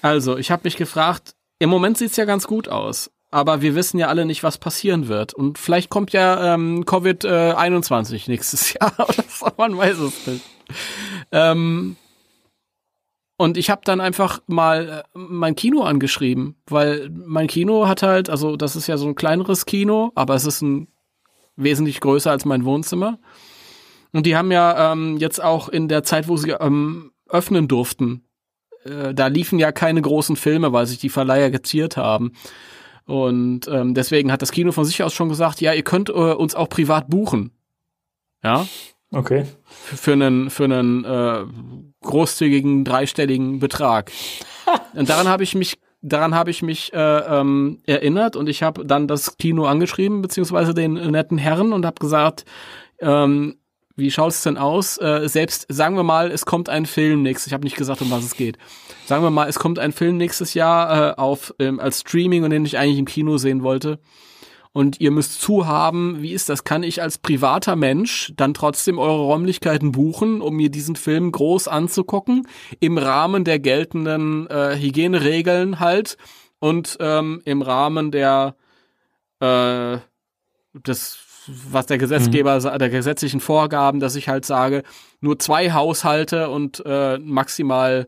Also, ich habe mich gefragt, im Moment sieht's ja ganz gut aus, aber wir wissen ja alle nicht, was passieren wird. Und vielleicht kommt ja ähm, Covid-21 nächstes Jahr oder so, man weiß es nicht. Ähm, und ich habe dann einfach mal äh, mein Kino angeschrieben, weil mein Kino hat halt, also das ist ja so ein kleineres Kino, aber es ist ein wesentlich größer als mein Wohnzimmer. Und die haben ja ähm, jetzt auch in der Zeit, wo sie ähm, öffnen durften, äh, da liefen ja keine großen Filme, weil sich die Verleiher geziert haben. Und ähm, deswegen hat das Kino von sich aus schon gesagt, ja, ihr könnt äh, uns auch privat buchen. Ja, Okay. für einen für einen äh, großzügigen dreistelligen Betrag. Und daran habe ich mich daran habe ich mich äh, ähm, erinnert und ich habe dann das Kino angeschrieben beziehungsweise den netten Herren und habe gesagt, ähm, wie schaut es denn aus? Äh, selbst sagen wir mal, es kommt ein Film nächstes. Ich habe nicht gesagt, um was es geht. Sagen wir mal, es kommt ein Film nächstes Jahr äh, auf ähm, als Streaming und den ich eigentlich im Kino sehen wollte und ihr müsst zuhaben, wie ist das? Kann ich als privater Mensch dann trotzdem eure Räumlichkeiten buchen, um mir diesen Film groß anzugucken, im Rahmen der geltenden äh, Hygieneregeln halt und ähm, im Rahmen der äh, des was der Gesetzgeber sa- der gesetzlichen Vorgaben, dass ich halt sage, nur zwei Haushalte und äh, maximal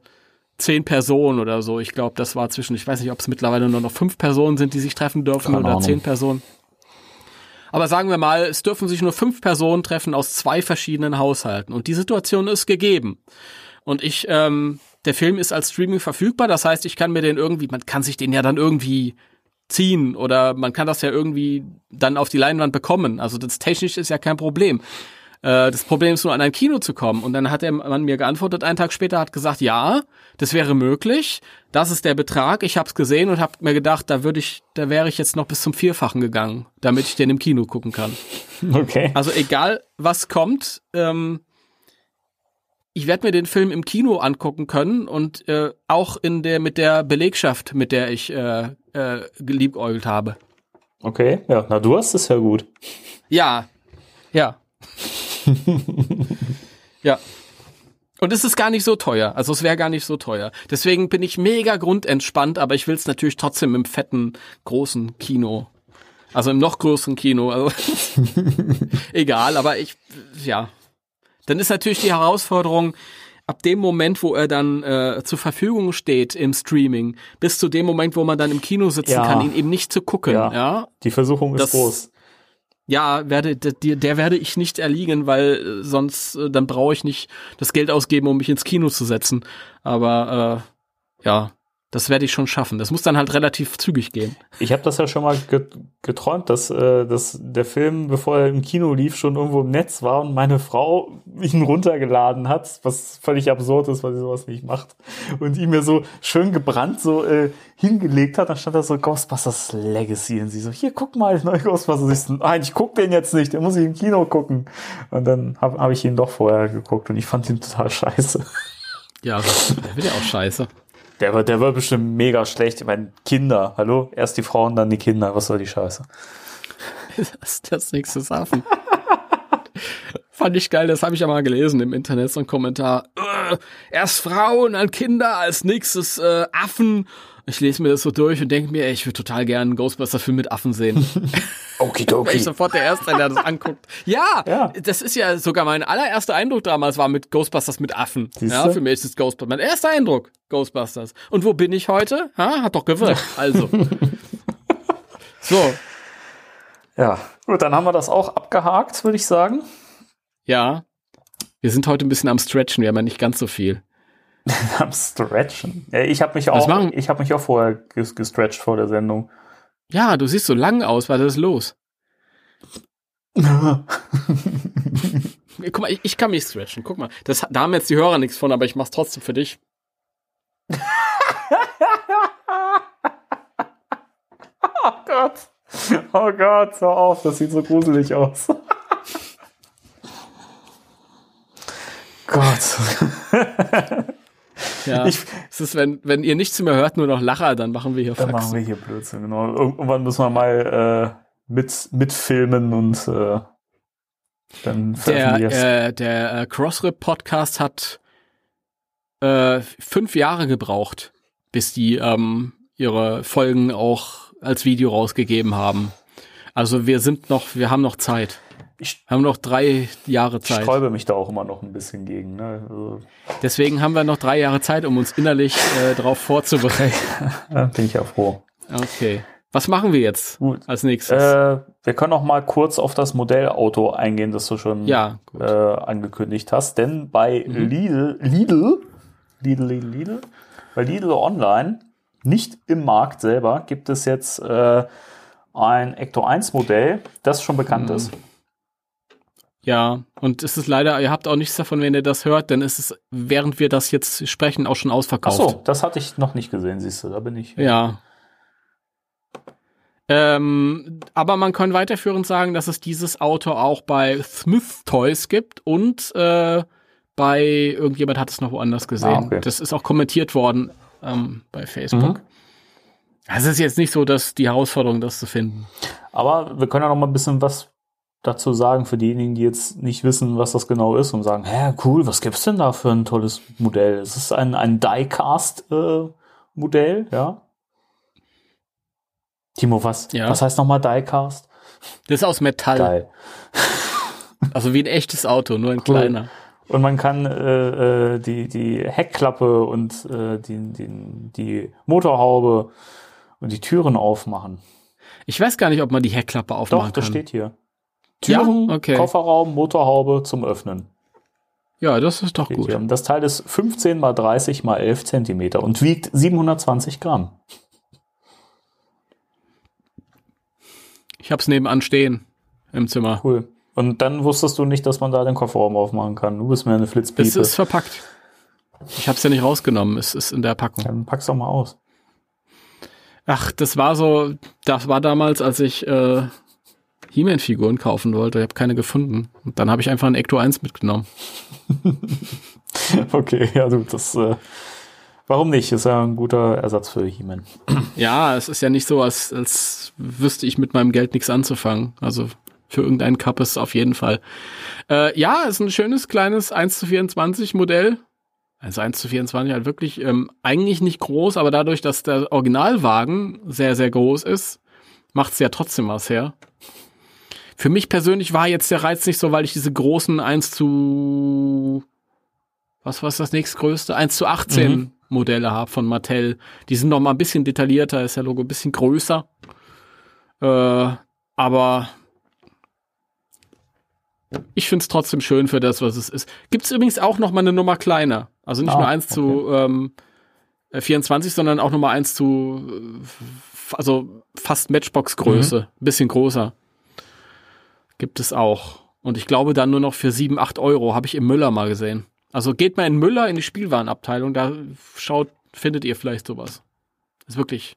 zehn Personen oder so. Ich glaube, das war zwischen, ich weiß nicht, ob es mittlerweile nur noch fünf Personen sind, die sich treffen dürfen Keine oder Ahnung. zehn Personen. Aber sagen wir mal, es dürfen sich nur fünf Personen treffen aus zwei verschiedenen Haushalten. Und die Situation ist gegeben. Und ich, ähm, der Film ist als Streaming verfügbar. Das heißt, ich kann mir den irgendwie, man kann sich den ja dann irgendwie ziehen oder man kann das ja irgendwie dann auf die Leinwand bekommen. Also das technisch ist ja kein Problem. Äh, das Problem ist nur, an ein Kino zu kommen. Und dann hat der Mann mir geantwortet, einen Tag später hat gesagt, ja, das wäre möglich. Das ist der Betrag. Ich habe es gesehen und habe mir gedacht, da würde ich, da wäre ich jetzt noch bis zum Vierfachen gegangen, damit ich den im Kino gucken kann. Okay. Also egal, was kommt, ähm, ich werde mir den Film im Kino angucken können und äh, auch in der mit der Belegschaft, mit der ich äh, äh, geliebäugelt habe. Okay. Ja, na du hast es ja gut. Ja, ja, ja. Und es ist gar nicht so teuer. Also es wäre gar nicht so teuer. Deswegen bin ich mega grundentspannt, aber ich will es natürlich trotzdem im fetten, großen Kino. Also im noch größeren Kino. Also egal, aber ich, ja. Dann ist natürlich die Herausforderung, ab dem Moment, wo er dann äh, zur Verfügung steht im Streaming, bis zu dem Moment, wo man dann im Kino sitzen Ja. kann, ihn eben nicht zu gucken. Ja. ja? Die Versuchung ist Das- groß. Ja, werde, der, der werde ich nicht erliegen, weil äh, sonst, äh, dann brauche ich nicht das Geld ausgeben, um mich ins Kino zu setzen. Aber äh, ja, das werde ich schon schaffen. Das muss dann halt relativ zügig gehen. Ich habe das ja schon mal ge geträumt, dass, äh, dass der Film, bevor er im Kino lief, schon irgendwo im Netz war und meine Frau ihn runtergeladen hat, was völlig absurd ist, weil sie sowas nicht macht. Und ihn mir so schön gebrannt so äh, hingelegt hat. Dann stand da so Ghostbusters Legacy und sie so, hier, guck mal, neue Ghostbusters. Ich so, nein, ich guck den jetzt nicht, den muss ich im Kino gucken. Und dann habe hab ich ihn doch vorher geguckt und ich fand ihn total scheiße. Ja, der wird ja auch scheiße. Der war, der war bestimmt mega schlecht. Ich meine, Kinder, hallo? Erst die Frauen, dann die Kinder. Was soll die Scheiße? Das das nächste Sachen. Fand ich geil, das habe ich ja mal gelesen im Internet, so ein Kommentar. Äh, erst Frauen, dann Kinder, als nächstes äh, Affen Ich lese mir das so durch und denke mir, ey, ich würde total gerne einen Ghostbuster-Film mit Affen sehen. Okidoki. Wäre ich sofort der Erste, der das anguckt. Ja, Ja. das ist ja sogar mein allererster Eindruck damals war mit Ghostbusters mit Affen. Siehste? Ja, für mich ist es Ghostbusters. Mein erster Eindruck, Ghostbusters. Und wo bin ich heute? Ha, hat doch gewirkt. Also. so, Ja, gut, dann haben wir das auch abgehakt, würde ich sagen. ja. Wir sind heute ein bisschen am Stretchen, wir haben ja nicht ganz so viel. Am Stretchen. Ich habe mich auch, ich habe mich auch vorher ges- gestretcht vor der Sendung. Ja, du siehst so lang aus, was ist los? Guck mal, ich, ich kann mich stretchen. Guck mal, das, da haben jetzt die Hörer nichts von, aber ich mach's trotzdem für dich. Oh Gott. Oh Gott, hör auf, das sieht so gruselig aus. Gott. Ja, Ich- es ist, wenn, wenn ihr nichts mehr hört, nur noch Lacher, dann machen wir hier Dann machen Faxen. wir hier Blödsinn, genau. Irgendwann müssen wir mal äh, mit, mitfilmen und äh, dann Der, äh, der äh, Crossrip-Podcast hat äh, fünf Jahre gebraucht, bis die ähm, ihre Folgen auch als Video rausgegeben haben. Also wir sind noch, wir haben noch Zeit. Ich- haben noch drei Jahre Ich Zeit. sträube mich da auch immer noch ein bisschen gegen. Ne? Also, Deswegen haben wir noch drei Jahre Zeit, um uns innerlich äh, darauf vorzubereiten. da bin ich ja froh. Okay. Was machen wir jetzt Gut. als nächstes? Äh, wir können noch mal kurz auf das Modellauto eingehen, das du schon ja, äh, angekündigt hast. Denn bei Mhm. Lidl, Lidl, Lidl, Lidl, Lidl, bei Lidl Online, nicht im Markt selber, gibt es jetzt äh, ein Ecto 1 Modell, das schon bekannt Mhm. ist. Ja, und es ist leider, ihr habt auch nichts davon, wenn ihr das hört, denn es ist, während wir das jetzt sprechen, auch schon Ach ausverkauft. so, das hatte ich noch nicht gesehen, siehst du, da bin ich. Ja. Ähm, aber man kann weiterführend sagen, dass es dieses Auto auch bei Smith Toys gibt und äh, bei irgendjemand hat es noch woanders gesehen. Ah, okay. Das ist auch kommentiert worden ähm, bei Facebook. Mhm. Also es ist jetzt nicht so, dass die Herausforderung, das zu finden. Aber wir können ja noch mal ein bisschen was dazu sagen für diejenigen, die jetzt nicht wissen, was das genau ist und sagen, hä, cool, was gibt's denn da für ein tolles Modell? Es ist ein, ein Die-Cast-Modell, ja. Timo, was, Ja. was heißt nochmal Die-Cast? Das ist aus Metall, Geil. also wie ein echtes Auto, nur ein kleiner. Und man kann äh, äh, die, die Heckklappe und äh, die, die, die Motorhaube und die Türen aufmachen. Ich weiß gar nicht, ob man die Heckklappe aufmachen Doch, das kann. steht hier. Ja? Türen, Okay. Kofferraum, Motorhaube zum Öffnen. Ja, das ist doch gut. Das Teil ist 15 mal 30 mal 11 Zentimeter und wiegt 720 Gramm. Ich hab's nebenan stehen im Zimmer. Cool. Und dann wusstest du nicht, dass man da den Kofferraum aufmachen kann. Du bist mir eine Es Flitzpiepe. ist verpackt. Ich hab's ja nicht rausgenommen, es ist in der Packung. Dann pack's doch mal aus. Ach, das war so, das war damals, als ich äh, He-Man-Figuren kaufen wollte. Ich habe keine gefunden. Und dann habe ich einfach ein Ecto 1 mitgenommen. Okay, ja, du, das. Äh, warum nicht? Ist ja ein guter Ersatz für He-Man. Ja, es ist ja nicht so, als, als wüsste ich mit meinem Geld nichts anzufangen. Also für irgendeinen Cup ist es auf jeden Fall. Äh, ja, ist ein schönes kleines 1 zu 24 Modell. Also 1 zu 24 halt wirklich ähm, eigentlich nicht groß, aber dadurch, dass der Originalwagen sehr, sehr groß ist, macht's ja trotzdem was her. Für mich persönlich war jetzt der Reiz nicht so, weil ich diese großen 1 zu was war das nächstgrößte? 1 zu 18 Mhm. Modelle habe von Mattel. Die sind noch mal ein bisschen detaillierter, ist der Logo ein bisschen größer. Äh, aber ich finde es trotzdem schön für das, was es ist. Gibt es übrigens auch noch mal eine Nummer kleiner. Also nicht Ah, nur 1 zu ähm, äh, 24, sondern auch noch mal 1 zu, äh, also fast Matchbox-Größe. Ein bisschen größer. Gibt es auch. Und ich glaube dann nur noch für 7, 8 Euro, habe ich im Müller mal gesehen. Also geht mal in Müller in die Spielwarenabteilung, da schaut, findet ihr vielleicht sowas. ist wirklich,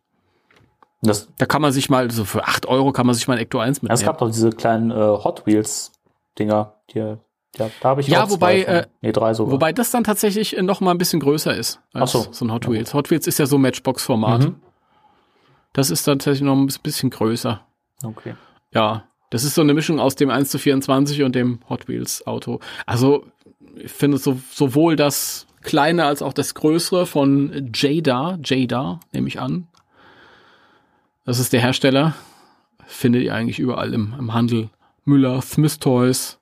Das, da kann man sich mal, so für 8 Euro kann man sich mal ein Ecto 1 es mitnehmen. gab doch diese kleinen äh, Hot Wheels-Dinger. Die, ja, da habe ich Ja, wobei, äh, nee, drei sogar. Wobei das dann tatsächlich äh, noch mal ein bisschen größer ist als so. so ein Hot Wheels. Hot Wheels ist ja so Matchbox-Format. Mhm. Das ist dann tatsächlich noch ein bisschen größer. okay. Ja, das ist so eine Mischung aus dem 1 zu 24 und dem Hot Wheels Auto. Also, ich finde so, sowohl das kleine als auch das größere von Jada, Jada, nehme ich an. Das ist der Hersteller. Findet ihr eigentlich überall im, im Handel. Müller, Smith Toys.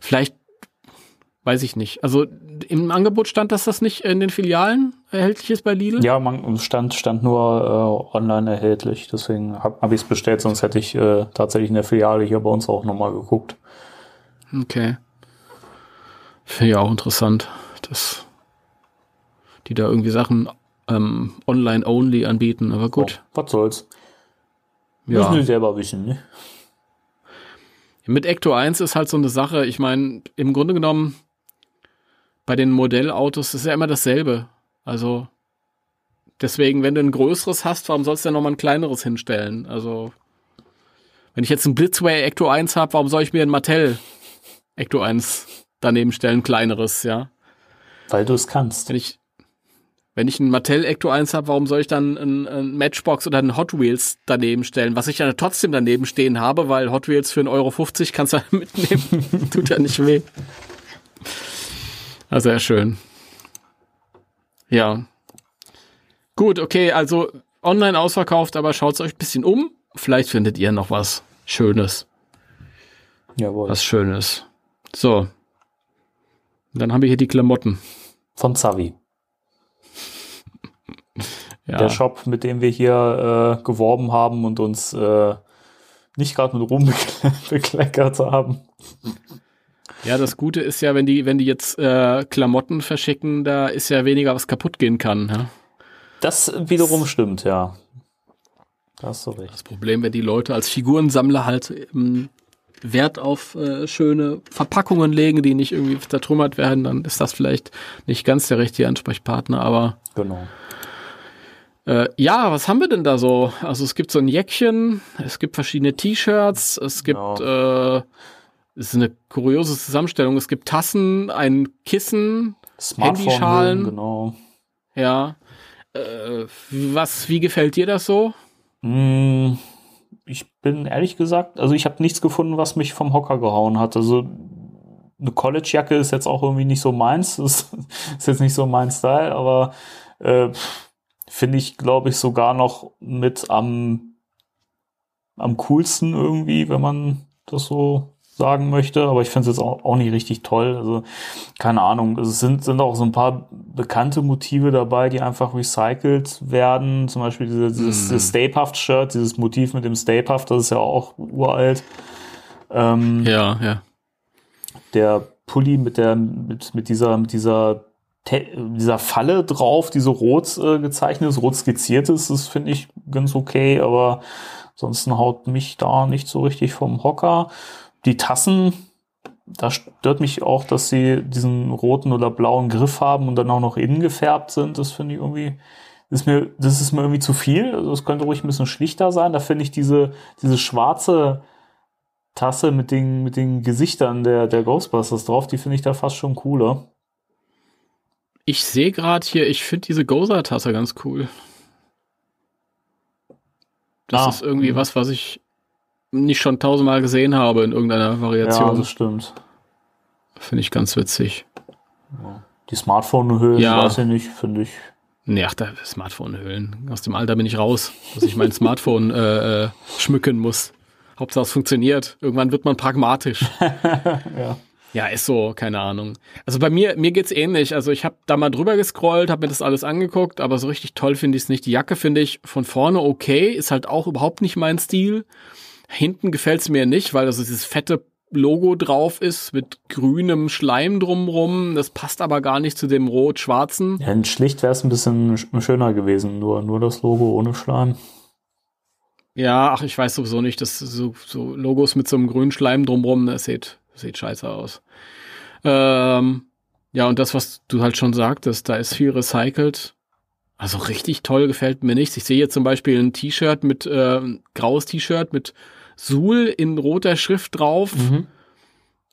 Vielleicht, weiß ich nicht. Also im Angebot stand, dass das nicht in den Filialen erhältlich ist bei Lidl? Ja, man stand, stand nur äh, online erhältlich. Deswegen habe hab ich es bestellt, sonst hätte ich äh, tatsächlich in der Filiale hier bei uns auch nochmal geguckt. Okay. Finde ich auch interessant, dass die da irgendwie Sachen ähm, online-only anbieten, aber gut. Oh, was soll's. Ja. Müssen die selber wissen, ne? Mit Ecto 1 ist halt so eine Sache, ich meine, im Grunde genommen, bei den Modellautos ist ja immer dasselbe. Also, deswegen, wenn du ein größeres hast, warum sollst du denn nochmal ein kleineres hinstellen? Also, wenn ich jetzt ein Blitzway Ecto 1 habe, warum soll ich mir ein Mattel Ecto 1 daneben stellen, kleineres, ja? Weil du es kannst. Wenn ich, wenn ich ein Mattel Ecto 1 habe, warum soll ich dann ein, ein, Matchbox oder ein Hot Wheels daneben stellen? Was ich ja trotzdem daneben stehen habe, weil Hot Wheels für 1,50 Euro kannst du mitnehmen. Tut ja nicht weh. Also sehr schön. Ja. Gut, okay, also online ausverkauft, aber schaut euch ein bisschen um. Vielleicht findet ihr noch was Schönes. Jawohl. Was Schönes. So. Dann haben wir hier die Klamotten. Von Zavi. Ja. Der Shop, mit dem wir hier äh, geworben haben und uns äh, nicht gerade mit Ruhm bekleckert haben. Ja, das Gute ist ja, wenn die, wenn die jetzt äh, Klamotten verschicken, da ist ja weniger, was kaputt gehen kann. Ja? Das wiederum stimmt, ja. Da hast du recht. Das Problem, wenn die Leute als Figurensammler halt ähm, Wert auf äh, schöne Verpackungen legen, die nicht irgendwie zertrümmert werden, dann ist das vielleicht nicht ganz der richtige Ansprechpartner, aber Genau. Äh, ja, was haben wir denn da so? Also es gibt so ein Jäckchen, es gibt verschiedene T-Shirts, es gibt, äh, es ist eine kuriose Zusammenstellung. Es gibt Tassen, ein Kissen, Handyschalen. Genau. Ja. Äh, was, wie gefällt dir das so? Mm, ich bin ehrlich gesagt, also ich habe nichts gefunden, was mich vom Hocker gehauen hat. Also eine College-Jacke ist jetzt auch irgendwie nicht so meins. Das ist jetzt nicht so mein Style, aber äh, finde ich, glaube ich, sogar noch mit am, am coolsten irgendwie, wenn man das so sagen möchte. Aber ich finde es jetzt auch, auch nicht richtig toll. Also, keine Ahnung. Es sind, sind auch so ein paar bekannte Motive dabei, die einfach recycelt werden. Zum Beispiel diese, dieses, Mm. dieses Stapehaft-Shirt, dieses Motiv mit dem Stapehaft, das ist ja auch uralt. Ähm, Ja, ja. der Pulli mit der mit, mit dieser mit dieser dieser Falle drauf, die so rot äh, gezeichnet ist, rot skizziert ist, das finde ich ganz okay, aber ansonsten haut mich da nicht so richtig vom Hocker. Die Tassen, da stört mich auch, dass sie diesen roten oder blauen Griff haben und dann auch noch innen gefärbt sind. Das finde ich irgendwie, das ist mir, das ist mir irgendwie zu viel. Also es könnte ruhig ein bisschen schlichter sein. Da finde ich diese, diese schwarze Tasse mit den, mit den Gesichtern der, der Ghostbusters drauf, die finde ich da fast schon cooler. Ich sehe gerade hier, ich finde diese Goza-Tasse ganz cool. Das Ah, ist irgendwie was, was ich nicht schon tausendmal gesehen habe in irgendeiner Ja, Variation. das stimmt. Finde ich ganz witzig. Die Smartphone-Höhen, Ja. weiß ich nicht, finde ich. Nee, ach, da Smartphone-Hüllen. Aus dem Alter bin ich raus, dass ich mein Smartphone äh, äh, schmücken muss. Hauptsache es funktioniert. Irgendwann wird man pragmatisch. Ja. Ja, ist so, keine Ahnung. Also bei mir, mir geht's ähnlich. Also ich habe da mal drüber gescrollt, habe mir das alles angeguckt, aber so richtig toll finde ich es nicht. Die Jacke finde ich von vorne okay, ist halt auch überhaupt nicht mein Stil. Hinten gefällt's mir nicht, weil also dieses fette Logo drauf ist mit grünem Schleim drumrum. Das passt aber gar nicht zu dem rot-schwarzen. ja schlicht wäre es ein bisschen sch- schöner gewesen, nur, nur das Logo ohne Schleim. Ja, ach, ich weiß sowieso nicht, dass so, so Logos mit so einem grünen Schleim drumrum, das sieht, sieht scheiße aus. Ähm, ja, und das, was du halt schon sagtest, da ist viel recycelt. Also richtig toll gefällt mir nichts. Ich sehe hier zum Beispiel ein T-Shirt mit, äh, ein graues T-Shirt mit Suhl in roter Schrift drauf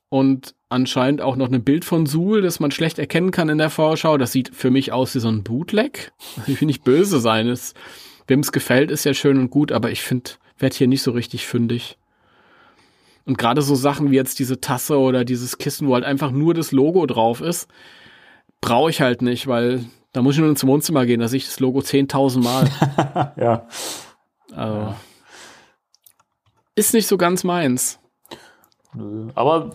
und anscheinend auch noch ein Bild von Suhl, das man schlecht erkennen kann in der Vorschau. Das sieht für mich aus wie so ein Bootleg. Ich will nicht böse sein. Wem es gefällt, ist ja schön und gut, aber ich finde, werd hier nicht so richtig fündig. Und gerade so Sachen wie jetzt diese Tasse oder dieses Kissen, wo halt einfach nur das Logo drauf ist, Brauche ich halt nicht, weil da muss ich nur ins Wohnzimmer gehen, da sehe ich das Logo 10.000 Mal. ja. Also, ja. Ist nicht so ganz meins. Aber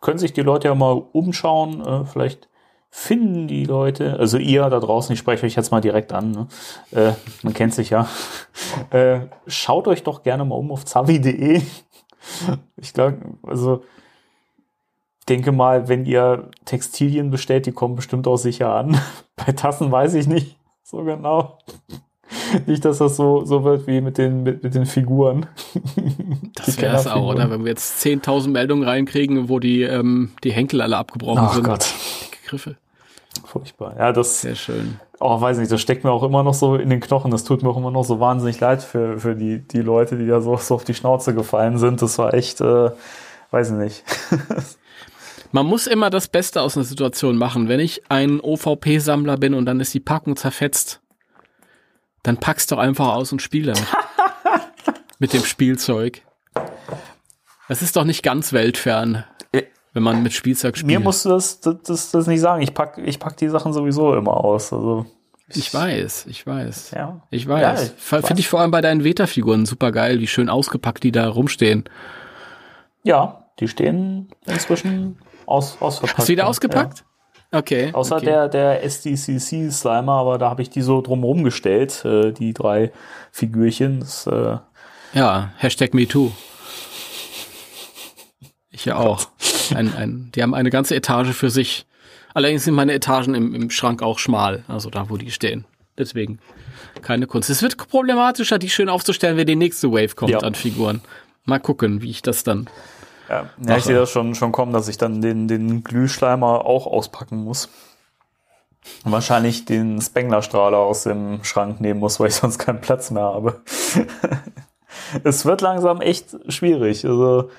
können sich die Leute ja mal umschauen. Äh, vielleicht finden die Leute, also ihr da draußen, ich spreche euch jetzt mal direkt an, ne? äh, man kennt sich ja. Äh, schaut euch doch gerne mal um auf zavi.de. Ich glaube, also denke mal, wenn ihr Textilien bestellt, die kommen bestimmt auch sicher an. Bei Tassen weiß ich nicht so genau. Nicht, dass das so, so wird wie mit den, mit, mit den Figuren. Das wäre es auch, oder? Wenn wir jetzt 10.000 Meldungen reinkriegen, wo die, ähm, die Henkel alle abgebrochen Ach sind. Gott. Die Griffe. Furchtbar. Ja, das. Sehr schön. Oh, weiß nicht, das steckt mir auch immer noch so in den Knochen. Das tut mir auch immer noch so wahnsinnig leid für, für die, die Leute, die da so, so auf die Schnauze gefallen sind. Das war echt, äh, weiß ich nicht. Man muss immer das Beste aus einer Situation machen. Wenn ich ein OVP-Sammler bin und dann ist die Packung zerfetzt, dann pack's doch einfach aus und spiel damit. Mit dem Spielzeug. Das ist doch nicht ganz weltfern, wenn man mit Spielzeug spielt. Mir musst du das, das, das nicht sagen. Ich pack, ich pack die Sachen sowieso immer aus. Also ich weiß, ich weiß. Ja. Ich weiß. Ja, Finde ich vor allem bei deinen Veta-Figuren super geil, wie schön ausgepackt die da rumstehen. Ja, die stehen inzwischen aus, ausverpackt. Hast du wieder ausgepackt? Okay. Außer okay. der, der SDCC Slimer, aber da habe ich die so drumherum gestellt, äh, die drei Figürchen. Das, äh, Ja, Hashtag MeToo. Ich ja auch. Ein, ein, die haben eine ganze Etage für sich. Allerdings sind meine Etagen im, im Schrank auch schmal, also da, wo die stehen. Deswegen keine Kunst. Es wird problematischer, die schön aufzustellen, wenn die nächste Wave kommt Ja. an Figuren. Mal gucken, wie ich das dann. Ja, ja, ich sehe das schon, schon kommen, dass ich dann den, den Glühschleimer auch auspacken muss. Und wahrscheinlich den Spenglerstrahler aus dem Schrank nehmen muss, weil ich sonst keinen Platz mehr habe. es wird langsam echt schwierig. Also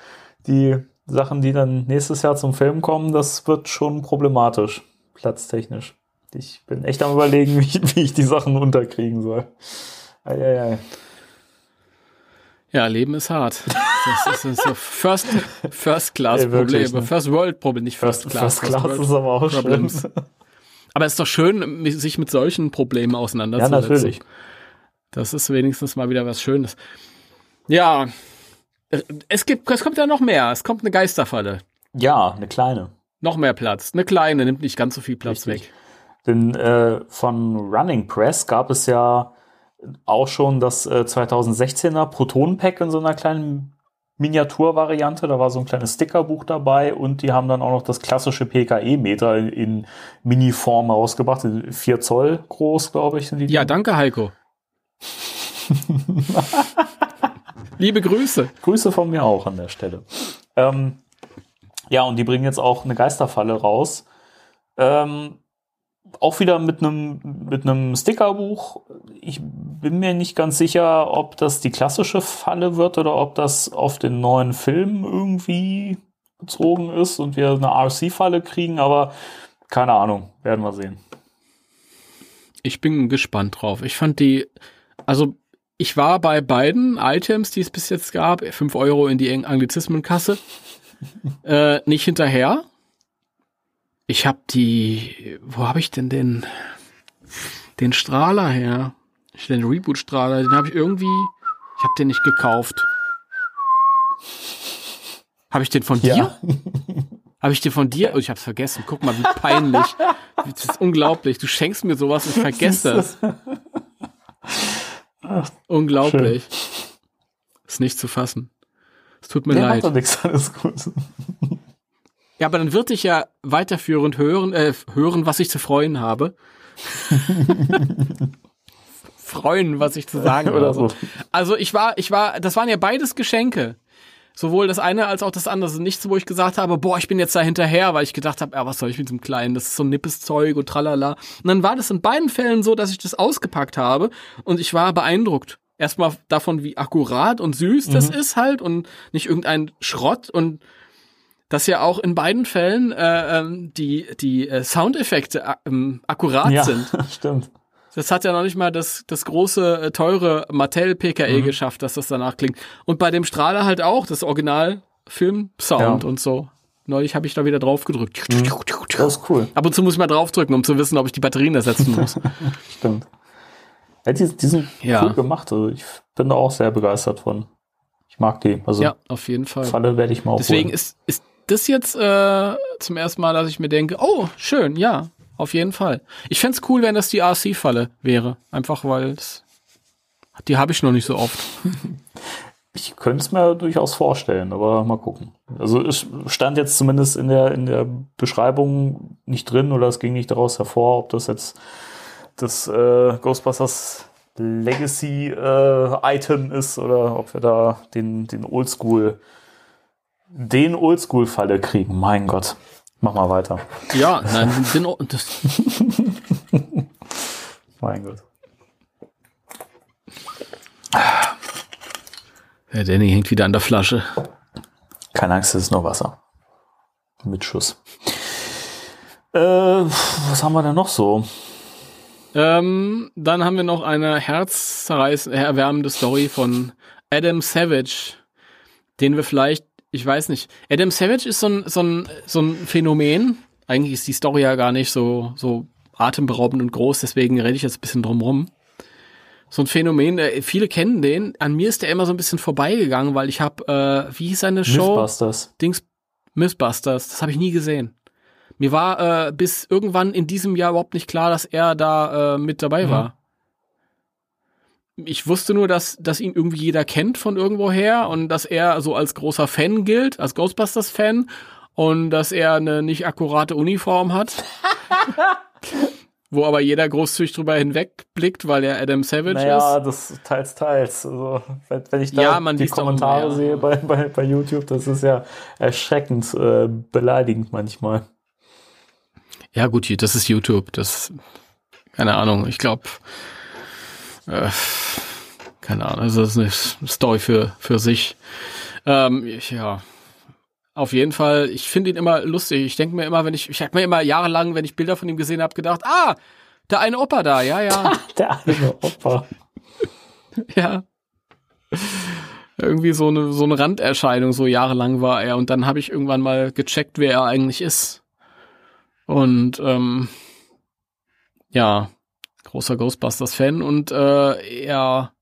die Sachen, die dann nächstes Jahr zum Film kommen, das wird schon problematisch, platztechnisch. Ich bin echt am überlegen, wie, wie ich die Sachen unterkriegen soll. Eieiei. Ja, Leben ist hart. Das ist so First, First Class Ey, wirklich, Probleme, ne? First World Problem, nicht First, First, Class. First Class World ist aber auch schlimm. Problems. Aber es ist doch schön, sich mit solchen Problemen Ja, auseinanderzusetzen. natürlich. Das ist wenigstens mal wieder was Schönes. Ja, es gibt, es kommt ja noch mehr. Es kommt eine Geisterfalle. Ja, eine kleine. Noch mehr Platz. Eine kleine, nimmt nicht ganz so viel Platz Richtig. weg. Denn äh, von Running Press gab es ja auch schon das äh, 2016er Proton-Pack in so einer kleinen Miniaturvariante. Da war so ein kleines Stickerbuch dabei und die haben dann auch noch das klassische PKE-Meter in, in Mini-Form rausgebracht. 4 Zoll groß, glaube ich, sind die. Ja, danke, Heiko. Liebe Grüße. Grüße von mir auch an der Stelle. Ähm, ja, und die bringen jetzt auch eine Geisterfalle raus. Ähm, auch wieder mit einem mit einem Stickerbuch. Ich bin mir nicht ganz sicher, ob das die klassische Falle wird oder ob das auf den neuen Film irgendwie bezogen ist und wir eine RC-Falle kriegen, aber keine Ahnung, werden wir sehen. Ich bin gespannt drauf. Ich fand die, also ich war bei beiden Items, die es bis jetzt gab, 5 Euro in die Anglizismenkasse, äh, nicht hinterher. Ich habe die, wo habe ich denn den, den Strahler her? Ich- Den Reboot-Strahler, den habe ich irgendwie, ich habe den nicht gekauft. Habe ich den von dir? Habe ich den von dir? Oh, ich hab's vergessen. Guck mal, wie peinlich. Das ist unglaublich. Du schenkst mir sowas und ich vergesse das. Unglaublich. Ist nicht zu fassen. Es tut mir Nee, leid. macht doch nichts, alles gut. Ja, aber dann wird ich ja weiterführend hören, äh, hören, was ich zu freuen habe. freuen, was ich zu sagen Oder so. Also ich war, ich war, das waren ja beides Geschenke. Sowohl das eine als auch das andere. Also nichts, wo ich gesagt habe, boah, ich bin jetzt da hinterher, weil ich gedacht habe, ja, was soll ich mit dem Kleinen? Das ist so ein nippes Zeug und tralala. Und dann war das in beiden Fällen so, dass ich das ausgepackt habe und ich war beeindruckt. Erstmal davon, wie akkurat und süß das ist halt und nicht irgendein Schrott und dass ja auch in beiden Fällen äh, ähm, die, die äh, Soundeffekte äh, ähm, akkurat Ja, sind. stimmt. Das hat ja noch nicht mal das, das große, äh, teure Mattel PKE Mhm. geschafft, dass das danach klingt. Und bei dem Strahler halt auch, das Original Film-Sound Ja. und so. neulich habe ich da wieder drauf gedrückt. Das ist cool. Ab und zu muss ich mal draufdrücken, um zu wissen, ob ich die Batterien ersetzen muss. Stimmt. Ja, die, die sind Ja. cool gemacht. Also ich bin da auch sehr begeistert von. Ich mag die. Also ja, auf jeden Fall. Falle werde ich mal Deswegen aufholen. ist, ist das jetzt äh, zum ersten Mal, dass ich mir denke, oh, schön, ja, auf jeden Fall. Ich fänd's cool, wenn das die RC-Falle wäre. Einfach weil es- die habe ich noch nicht so oft. Ich könnte es mir durchaus vorstellen, aber mal gucken. Also es stand jetzt zumindest in der, in der Beschreibung nicht drin oder es ging nicht daraus hervor, ob das jetzt das äh, Ghostbusters Legacy äh, Item ist oder ob wir da den, den Oldschool, den Oldschool-Falle kriegen. Mein Gott. Mach mal weiter. Ja, nein, den, das, Mein Gott. der Danny hängt wieder an der Flasche. Keine Angst, es ist nur Wasser. Mit Schuss. Äh, was haben wir denn noch so? Ähm, dann haben wir noch eine herzzerreißende, erwärmende Story von Adam Savage, den wir vielleicht, ich weiß nicht, Adam Savage ist so ein, so ein, so ein Phänomen. Eigentlich ist die Story ja gar nicht so, so atemberaubend und groß, deswegen rede ich jetzt ein bisschen drum rum. So ein Phänomen, äh, viele kennen den. An mir ist der immer so ein bisschen vorbeigegangen, weil ich habe, äh, wie hieß seine Show? Mythbusters. Dings Mythbusters, das habe ich nie gesehen. Mir war äh, bis irgendwann in diesem Jahr überhaupt nicht klar, dass er da äh, mit dabei Mhm. war. Ich wusste nur, dass, dass ihn irgendwie jeder kennt von irgendwoher und dass er so als großer Fan gilt, als Ghostbusters-Fan und dass er eine nicht akkurate Uniform hat. wo aber jeder großzügig drüber hinwegblickt, weil er Adam Savage Naja, ist. das teils, teils. Also, wenn, wenn ich da Ja, man die Kommentare ja. sehe bei, bei, bei YouTube, das ist ja erschreckend äh, beleidigend manchmal. Ja, gut, das ist YouTube. Das, keine Ahnung, ich glaube, äh, keine Ahnung, also das ist eine Story für, für sich. Ähm, ich, ja, auf jeden Fall, ich finde ihn immer lustig. Ich denke mir immer, wenn ich, ich habe mir immer jahrelang, wenn ich Bilder von ihm gesehen habe, gedacht, ah, der eine Opa da, ja, ja, Der eine Opfer. ja. Irgendwie so eine, so eine Randerscheinung, so jahrelang war er. Und dann habe ich irgendwann mal gecheckt, wer er eigentlich ist. Und ähm, ja, großer Ghostbusters-Fan und äh, er,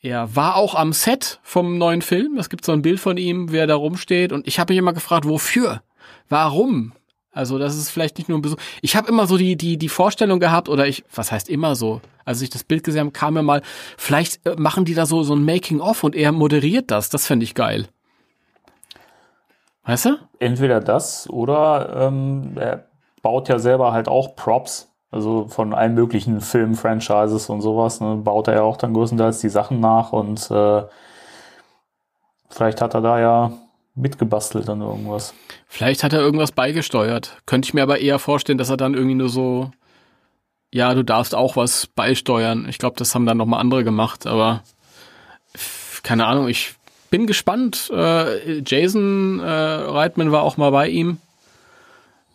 er war auch am Set vom neuen Film. Es gibt so ein Bild von ihm, wie er da rumsteht. Und ich habe mich immer gefragt, wofür? Warum? Also das ist vielleicht nicht nur ein Besuch. Ich habe immer so die die die Vorstellung gehabt oder ich was heißt immer so. Als ich das Bild gesehen habe, kam mir mal vielleicht äh, machen die da so so ein Making of und er moderiert das. Das fände ich geil. Weißt du? Entweder das oder ähm, er baut ja selber halt auch Props. Also von allen möglichen Film-Franchises und sowas. Ne, baut er ja auch dann größtenteils die Sachen nach und äh, vielleicht hat er da ja mitgebastelt an irgendwas. Vielleicht hat er irgendwas beigesteuert. Könnte ich mir aber eher vorstellen, dass er dann irgendwie nur so, ja, du darfst auch was beisteuern. Ich glaube, das haben dann nochmal andere gemacht, aber keine Ahnung, ich bin gespannt. Äh, Jason äh, Reitman war auch mal bei ihm.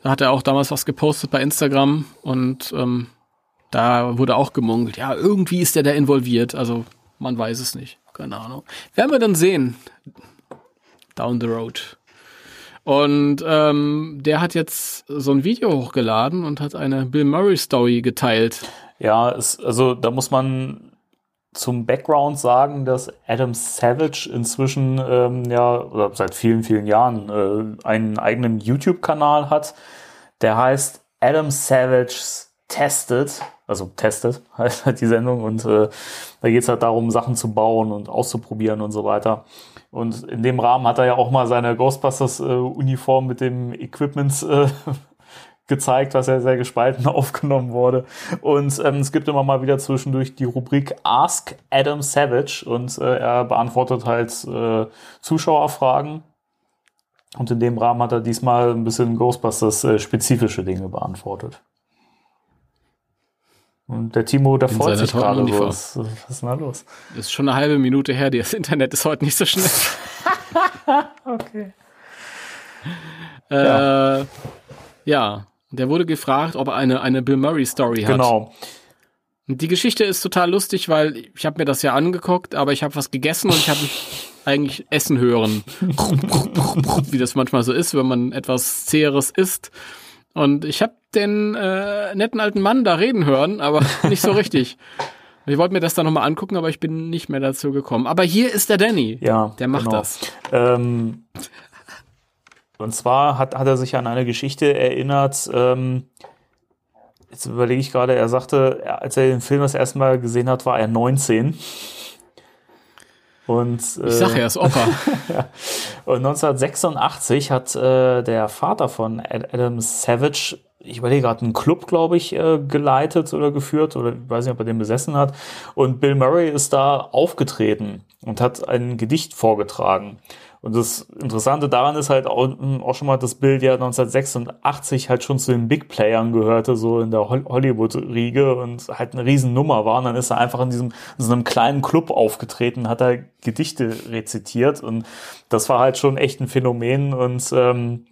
Da hat er auch damals was gepostet bei Instagram und ähm, da wurde auch gemungelt. Ja, irgendwie ist der da involviert. Also man weiß es nicht. Keine Ahnung. Werden wir dann sehen. Down the road. Und ähm, der hat jetzt so ein Video hochgeladen und hat eine Bill Murray Story geteilt. Ja, es, also da muss man zum Background sagen, dass Adam Savage inzwischen ähm, ja oder seit vielen, vielen Jahren äh, einen eigenen YouTube-Kanal hat. Der heißt Adam Savage's Tested, also Tested heißt halt die Sendung und äh, da geht es halt darum, Sachen zu bauen und auszuprobieren und so weiter. Und in dem Rahmen hat er ja auch mal seine Ghostbusters-Uniform mit dem Equipment äh, gezeigt, was ja sehr gespalten aufgenommen wurde. Und ähm, es gibt immer mal wieder zwischendurch die Rubrik Ask Adam Savage und äh, er beantwortet halt äh, Zuschauerfragen. Und in dem Rahmen hat er diesmal ein bisschen Ghostbusters-spezifische Dinge beantwortet. Und der Timo, der freut sich gerade. Was, was ist denn da los? Ist schon eine halbe Minute her. Das Internet ist heute nicht so schnell. Okay. Ja. Äh, ja. Der wurde gefragt, ob er eine, eine Bill Murray Story hat. Genau. Die Geschichte ist total lustig, weil ich habe mir das ja angeguckt, aber ich habe was gegessen und ich habe eigentlich essen hören. Wie das manchmal so ist, wenn man etwas Zäheres isst. Und ich habe den äh, netten alten Mann da reden hören, aber nicht so richtig. Ich wollte mir das dann nochmal angucken, aber ich bin nicht mehr dazu gekommen. Aber hier ist der Danny. Ja, der macht genau. das. Ähm, und zwar hat, hat er sich an eine Geschichte erinnert. Ähm, jetzt überlege ich gerade, er sagte, als er den Film das erste Mal gesehen hat, war er 19. Und, äh, Ich sag ja, ist Opa. und 1986 hat äh, der Vater von Ad- Adam Savage, ich überlege gerade, einen Club, glaube ich, äh, geleitet oder geführt oder ich weiß nicht, ob er den besessen hat. Und Bill Murray ist da aufgetreten und hat ein Gedicht vorgetragen. Und das Interessante daran ist halt auch, auch schon mal, dass Bill ja 1986 halt schon zu den Big Playern gehörte, so in der Hol- Hollywood-Riege und halt eine Riesennummer war. Und dann ist er einfach in diesem, in so einem kleinen Club aufgetreten, hat er Gedichte rezitiert und das war halt schon echt ein Phänomen und ähm,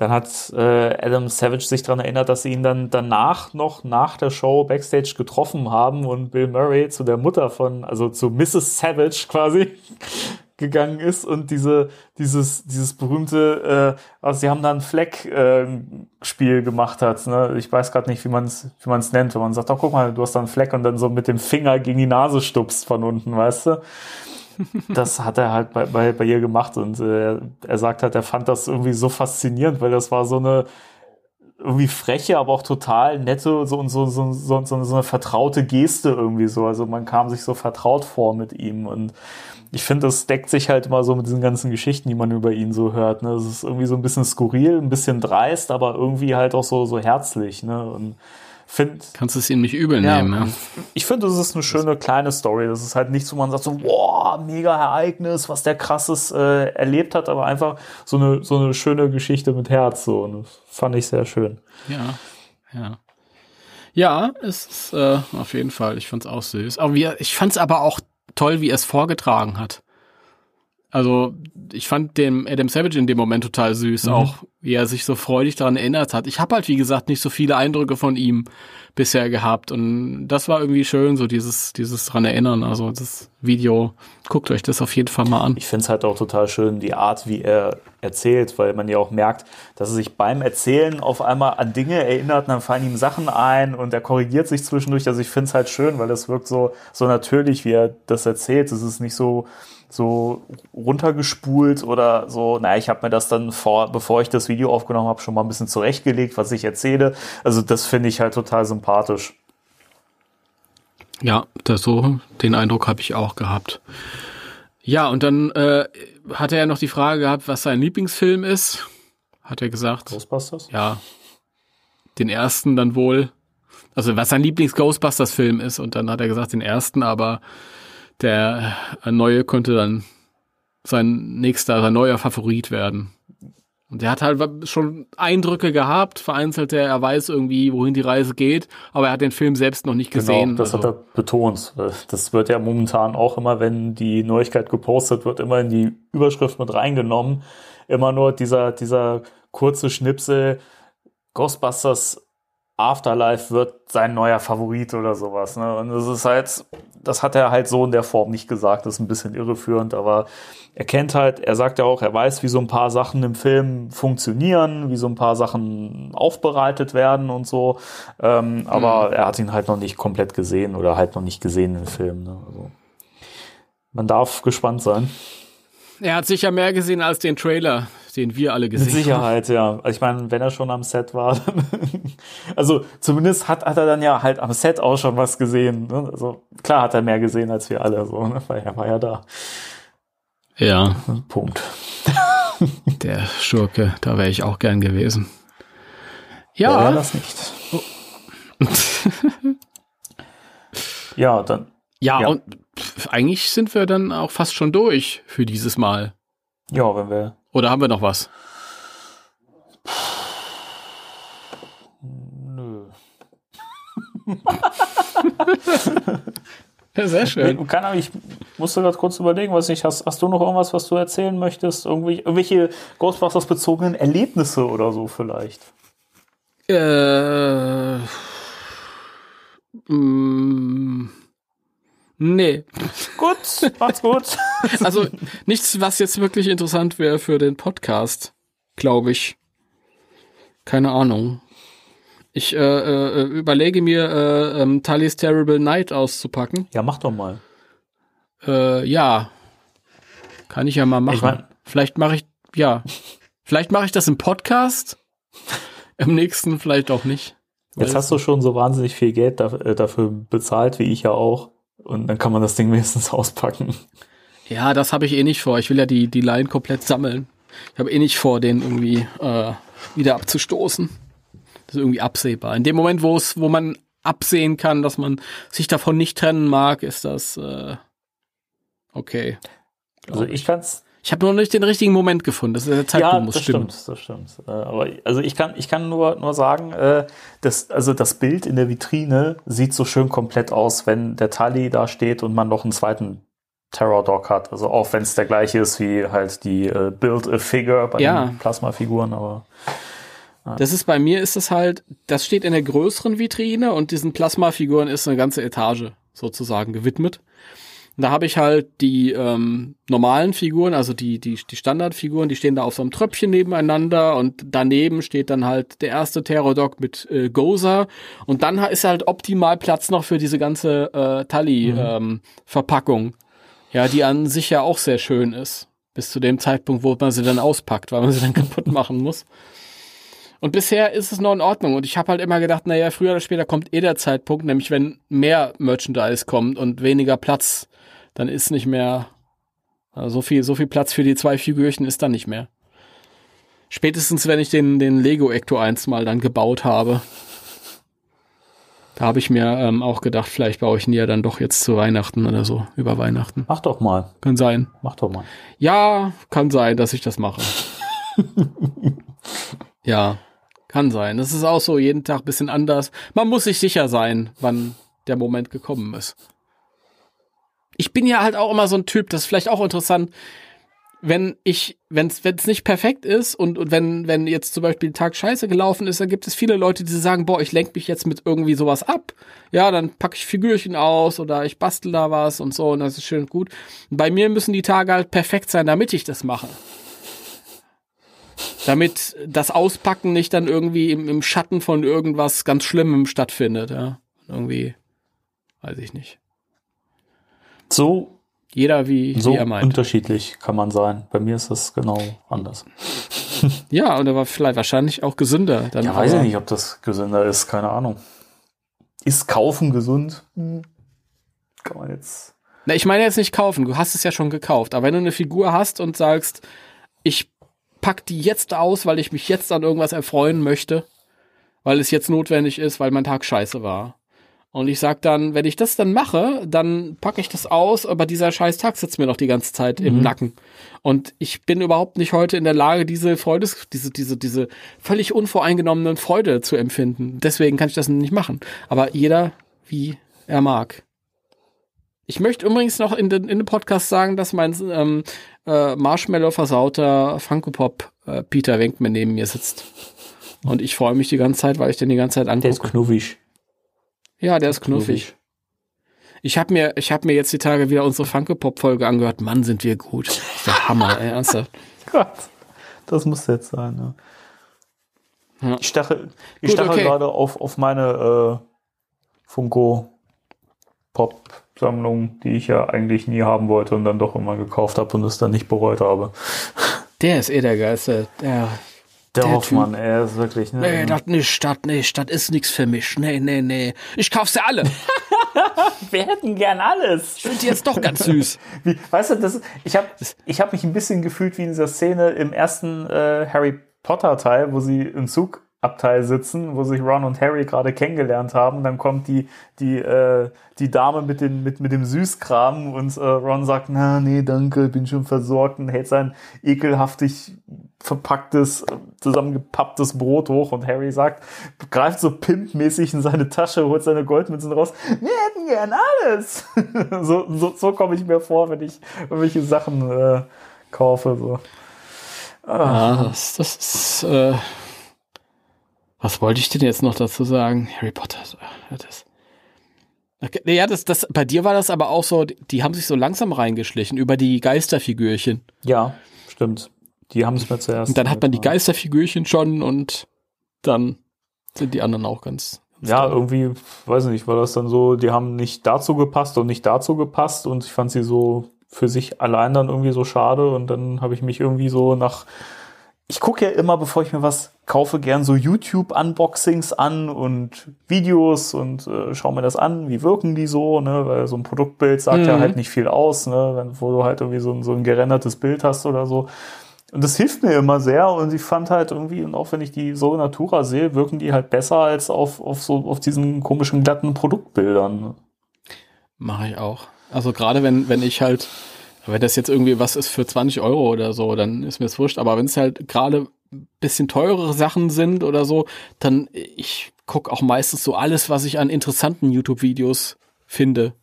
dann hat äh, Adam Savage sich daran erinnert, dass sie ihn dann danach noch nach der Show backstage getroffen haben und Bill Murray zu der Mutter von, also zu Mrs. Savage quasi gegangen ist und diese dieses dieses berühmte, äh, also sie haben da ein Fleck-Spiel gemacht hat. Ne? Ich weiß gerade nicht, wie man es wie man es nennt, wenn man sagt, oh guck mal, du hast da einen Fleck und dann so mit dem Finger gegen die Nase stupst von unten, weißt du? Das hat er halt bei, bei, bei ihr gemacht und äh, er sagt halt, er fand das irgendwie so faszinierend, weil das war so eine irgendwie freche, aber auch total nette so, und so, so, so, so, so eine vertraute Geste irgendwie so. Also man kam sich so vertraut vor mit ihm und ich finde, das deckt sich halt immer so mit diesen ganzen Geschichten, die man über ihn so hört. Ne? Das ist irgendwie so ein bisschen skurril, ein bisschen dreist, aber irgendwie halt auch so, so herzlich. Ne? Und find, Kannst du es ihm nicht übel ja, nehmen, ja. ich finde, das ist eine schöne kleine Story. Das ist halt nichts, wo man sagt so, boah, mega Ereignis, was der krasses äh, erlebt hat, aber einfach so eine, so eine schöne Geschichte mit Herz. So. Und das fand ich sehr schön. Ja, ja. Ja, es ist äh, auf jeden Fall. Ich fand's auch süß. Aber wie, er- ich fand's aber auch toll, wie er es vorgetragen hat. Also ich fand den Adam Savage in dem Moment total süß, Mhm. auch wie er sich so freudig daran erinnert hat. Ich habe halt wie gesagt nicht so viele Eindrücke von ihm bisher gehabt und das war irgendwie schön, so dieses dieses dran erinnern. Also das Video, guckt euch das auf jeden Fall mal an. Ich finde es halt auch total schön, die Art, wie er erzählt, weil man ja auch merkt, dass er sich beim Erzählen auf einmal an Dinge erinnert und dann fallen ihm Sachen ein und er korrigiert sich zwischendurch. Also ich finde es halt schön, weil das wirkt so, so natürlich, wie er das erzählt. Es ist nicht so, so runtergespult oder so, naja, ich habe mir das dann vor, bevor ich das Video aufgenommen habe, schon mal ein bisschen zurechtgelegt, was ich erzähle. Also das finde ich halt total sympathisch. Ja, das so, den Eindruck habe ich auch gehabt. Ja, und dann äh, hat er ja noch die Frage gehabt, was sein Lieblingsfilm ist. Hat er gesagt. Ghostbusters? Ja, den ersten dann wohl. Also was sein Lieblings-Ghostbusters-Film ist. Und dann hat er gesagt, den ersten, aber der neue könnte dann sein nächster, sein neuer Favorit werden. Und der hat halt schon Eindrücke gehabt, vereinzelte, er weiß irgendwie, wohin die Reise geht, aber er hat den Film selbst noch nicht gesehen. Genau, das also. hat er betont. Das wird ja momentan auch immer, wenn die Neuigkeit gepostet wird, immer in die Überschrift mit reingenommen. Immer nur dieser, dieser kurze Schnipsel, Ghostbusters Afterlife wird sein neuer Favorit oder sowas. Ne? Und das ist halt, das hat er halt so in der Form nicht gesagt. Das ist ein bisschen irreführend, aber er kennt halt, er sagt ja auch, er weiß, wie so ein paar Sachen im Film funktionieren, wie so ein paar Sachen aufbereitet werden und so. Ähm, aber er hat ihn halt noch nicht komplett gesehen oder halt noch nicht gesehen im Film. Ne? Also, man darf gespannt sein. Er hat sicher mehr gesehen als den Trailer, den wir alle gesehen Mit Sicherheit, ja. Also ich meine, wenn er schon am Set war, dann also zumindest hat, hat er dann ja halt am Set auch schon was gesehen. Ne? Also klar hat er mehr gesehen als wir alle, so, ne? weil er war ja da. Ja, Punkt. der Schurke, da wäre ich auch gern gewesen. Ja, Ja, das nicht. ja, dann ja, Ja. und eigentlich sind wir dann auch fast schon durch für dieses Mal. ja, wenn wir Oder haben wir noch was? nö. Ja, sehr schön. Kann, aber ich musste gerade kurz überlegen, was ich hast. Hast du noch irgendwas, was du erzählen möchtest? Irgendwie, irgendwelche Ghostbusters bezogenen Erlebnisse oder so vielleicht? Äh, Mm, nee. Gut, macht's gut. Also nichts, was jetzt wirklich interessant wäre für den Podcast, glaube ich. Keine Ahnung. Ich äh, äh, überlege mir, äh, ähm, Tully's Terrible Night auszupacken. Ja, mach doch mal. Äh, ja. Kann ich ja mal machen. Ich mein- vielleicht mache ich, ja. vielleicht mache ich das im Podcast. Im nächsten vielleicht auch nicht. Jetzt hast du schon so wahnsinnig viel Geld äh, dafür bezahlt, wie ich ja auch. Und dann kann man das Ding wenigstens auspacken. Ja, das habe ich eh nicht vor. Ich will ja die, die Line komplett sammeln. Ich habe eh nicht vor, den irgendwie äh, wieder abzustoßen. Das ist irgendwie absehbar. In dem Moment, wo es, wo man absehen kann, dass man sich davon nicht trennen mag, ist das äh, okay. Also ich kann's. Ich habe noch nicht den richtigen Moment gefunden. Das ist der Zeitpunkt Ja, muss das stimmen. stimmt, das stimmt. Äh, aber also ich kann, ich kann nur, nur sagen, äh, das, also das Bild in der Vitrine sieht so schön komplett aus, wenn der Tully da steht und man noch einen zweiten Terror Dog hat. Also auch wenn es der gleiche ist wie halt die äh, Build a Figure bei Ja. den Plasma-Figuren, aber Das ist bei mir ist es halt, das steht in der größeren Vitrine und diesen Plasmafiguren ist eine ganze Etage sozusagen gewidmet. Und da habe ich halt die ähm, normalen Figuren, also die, die, die Standardfiguren, die stehen da auf so einem Tröpfchen nebeneinander und daneben steht dann halt der erste Terror-Dog mit äh, Gozer und dann ist halt optimal Platz noch für diese ganze äh, Tally-Verpackung. ja, die an sich ja auch sehr schön ist. Bis zu dem Zeitpunkt, wo man sie dann auspackt, weil man sie dann kaputt machen muss. Und bisher ist es noch in Ordnung. Und ich habe halt immer gedacht, naja, früher oder später kommt eh der Zeitpunkt, nämlich wenn mehr Merchandise kommt und weniger Platz, dann ist nicht mehr also so viel, so viel Platz für die zwei Figürchen ist dann nicht mehr. Spätestens, wenn ich den, den Lego Ecto 1 mal dann gebaut habe. Da habe ich mir ähm, auch gedacht, vielleicht baue ich ihn ja dann doch jetzt zu Weihnachten oder so, über Weihnachten. mach doch mal, Kann sein. mach doch mal. Ja, kann sein, dass ich das mache. ja, kann sein. Das ist auch so jeden Tag ein bisschen anders. Man muss sich sicher sein, wann der Moment gekommen ist. Ich bin ja halt auch immer so ein Typ, das ist vielleicht auch interessant, wenn ich, wenn es nicht perfekt ist und, und wenn, wenn jetzt zum Beispiel der Tag scheiße gelaufen ist, dann gibt es viele Leute, die sagen, boah, ich lenke mich jetzt mit irgendwie sowas ab. Ja, dann packe ich Figürchen aus oder ich bastel da was und so und das ist schön und gut. Und bei mir müssen die Tage halt perfekt sein, damit ich das mache. Damit das Auspacken nicht dann irgendwie im, im Schatten von irgendwas ganz Schlimmem stattfindet, ja. Irgendwie, weiß ich nicht. So, Jeder wie, so wie er meint. unterschiedlich kann man sein. Bei mir ist das genau anders. Ja, und er war vielleicht wahrscheinlich auch gesünder. Dann Ja, weiß ich nicht, ob das gesünder ist, keine Ahnung. Ist kaufen gesund? Hm. Kann man jetzt. Na, ich meine jetzt nicht kaufen, du hast es ja schon gekauft. Aber wenn du eine Figur hast und sagst, ich pack die jetzt aus, weil ich mich jetzt an irgendwas erfreuen möchte, weil es jetzt notwendig ist, weil mein Tag scheiße war. Und ich sag dann, wenn ich das dann mache, dann packe ich das aus, aber dieser scheiß Tag sitzt mir noch die ganze Zeit im Nacken. Und ich bin überhaupt nicht heute in der Lage, diese Freude, diese, diese, diese völlig unvoreingenommenen Freude zu empfinden. Deswegen kann ich das nicht machen. Aber jeder, wie er mag. Ich möchte übrigens noch in den, in dem Podcast sagen, dass mein ähm, äh, Marshmallow-versauter Funko Pop äh, Peter Wenkman neben mir sitzt. Und ich freue mich die ganze Zeit, weil ich den die ganze Zeit Der ist angucke. knuffig. Ja, der ist knuffig. Ich habe mir, ich habe mir jetzt die Tage wieder unsere Funko Pop Folge angehört. Mann, sind wir gut. Das ist der Hammer, ey, ernsthaft. Gott, das muss jetzt sein. Ja. Ja. Ich stache, ich Gut, stache okay. gerade auf, auf meine äh, Funko Pop Sammlung, die ich ja eigentlich nie haben wollte und dann doch immer gekauft habe und es dann nicht bereut habe. Der ist eh der Geilste. Der, Der, Der Hoffmann, er ist wirklich. Ne, nee, das nicht, das nicht, das ist nix für mich. Nee, nee, nee. Ich kauf sie alle. wir hätten gern alles. Ich finde die jetzt doch ganz süß. Wie, weißt du, das, ist- ich habe ich hab mich ein bisschen gefühlt wie in dieser Szene im ersten äh, Harry Potter Teil, wo sie im Zugabteil sitzen, wo sich Ron und Harry gerade kennengelernt haben. Dann kommt die, die, äh, die Dame mit, den, mit, mit dem Süßkram und äh, Ron sagt, na, nee, danke, bin schon versorgt und hält sein ekelhaftig verpacktes, zusammengepapptes Brot hoch und Harry sagt, greift so pimpmäßig in seine Tasche, holt seine Goldmünzen raus, wir hätten gern alles. so so, so komme ich mir vor, wenn ich irgendwelche Sachen äh, kaufe. So. Ja, das, das ist, äh, was wollte ich denn jetzt noch dazu sagen? Harry Potter, das, Okay, Ja, das, das, bei dir war das aber auch so, die haben sich so langsam reingeschlichen über die Geisterfigürchen. Ja, stimmt. Die haben es mir zuerst. Und dann hat man die. Geisterfigürchen schon und dann sind die anderen auch ganz. ganz Ja, toll. irgendwie, weiß nicht, war das dann so, die haben nicht dazu gepasst und nicht dazu gepasst und ich fand sie so für sich allein dann irgendwie so schade und dann habe ich mich irgendwie so nach. Ich gucke ja immer, bevor ich mir was kaufe, gern so YouTube-Unboxings an und Videos und äh, schaue mir das an, wie wirken die so, ne? Weil so ein Produktbild sagt ja Mhm. halt nicht viel aus, ne? Wenn, wo du halt irgendwie so ein, so ein gerendertes Bild hast oder so. Und das hilft mir immer sehr und ich fand halt irgendwie, und auch wenn ich die so Natura sehe, wirken die halt besser als auf, auf so, auf diesen komischen glatten Produktbildern. Mache ich auch. Also gerade wenn, wenn ich halt, wenn das jetzt irgendwie was ist für 20 Euro oder so, dann ist mir das wurscht. Aber wenn es halt gerade ein bisschen teurere Sachen sind oder so, dann ich gucke auch meistens so alles, was ich an interessanten YouTube-Videos finde.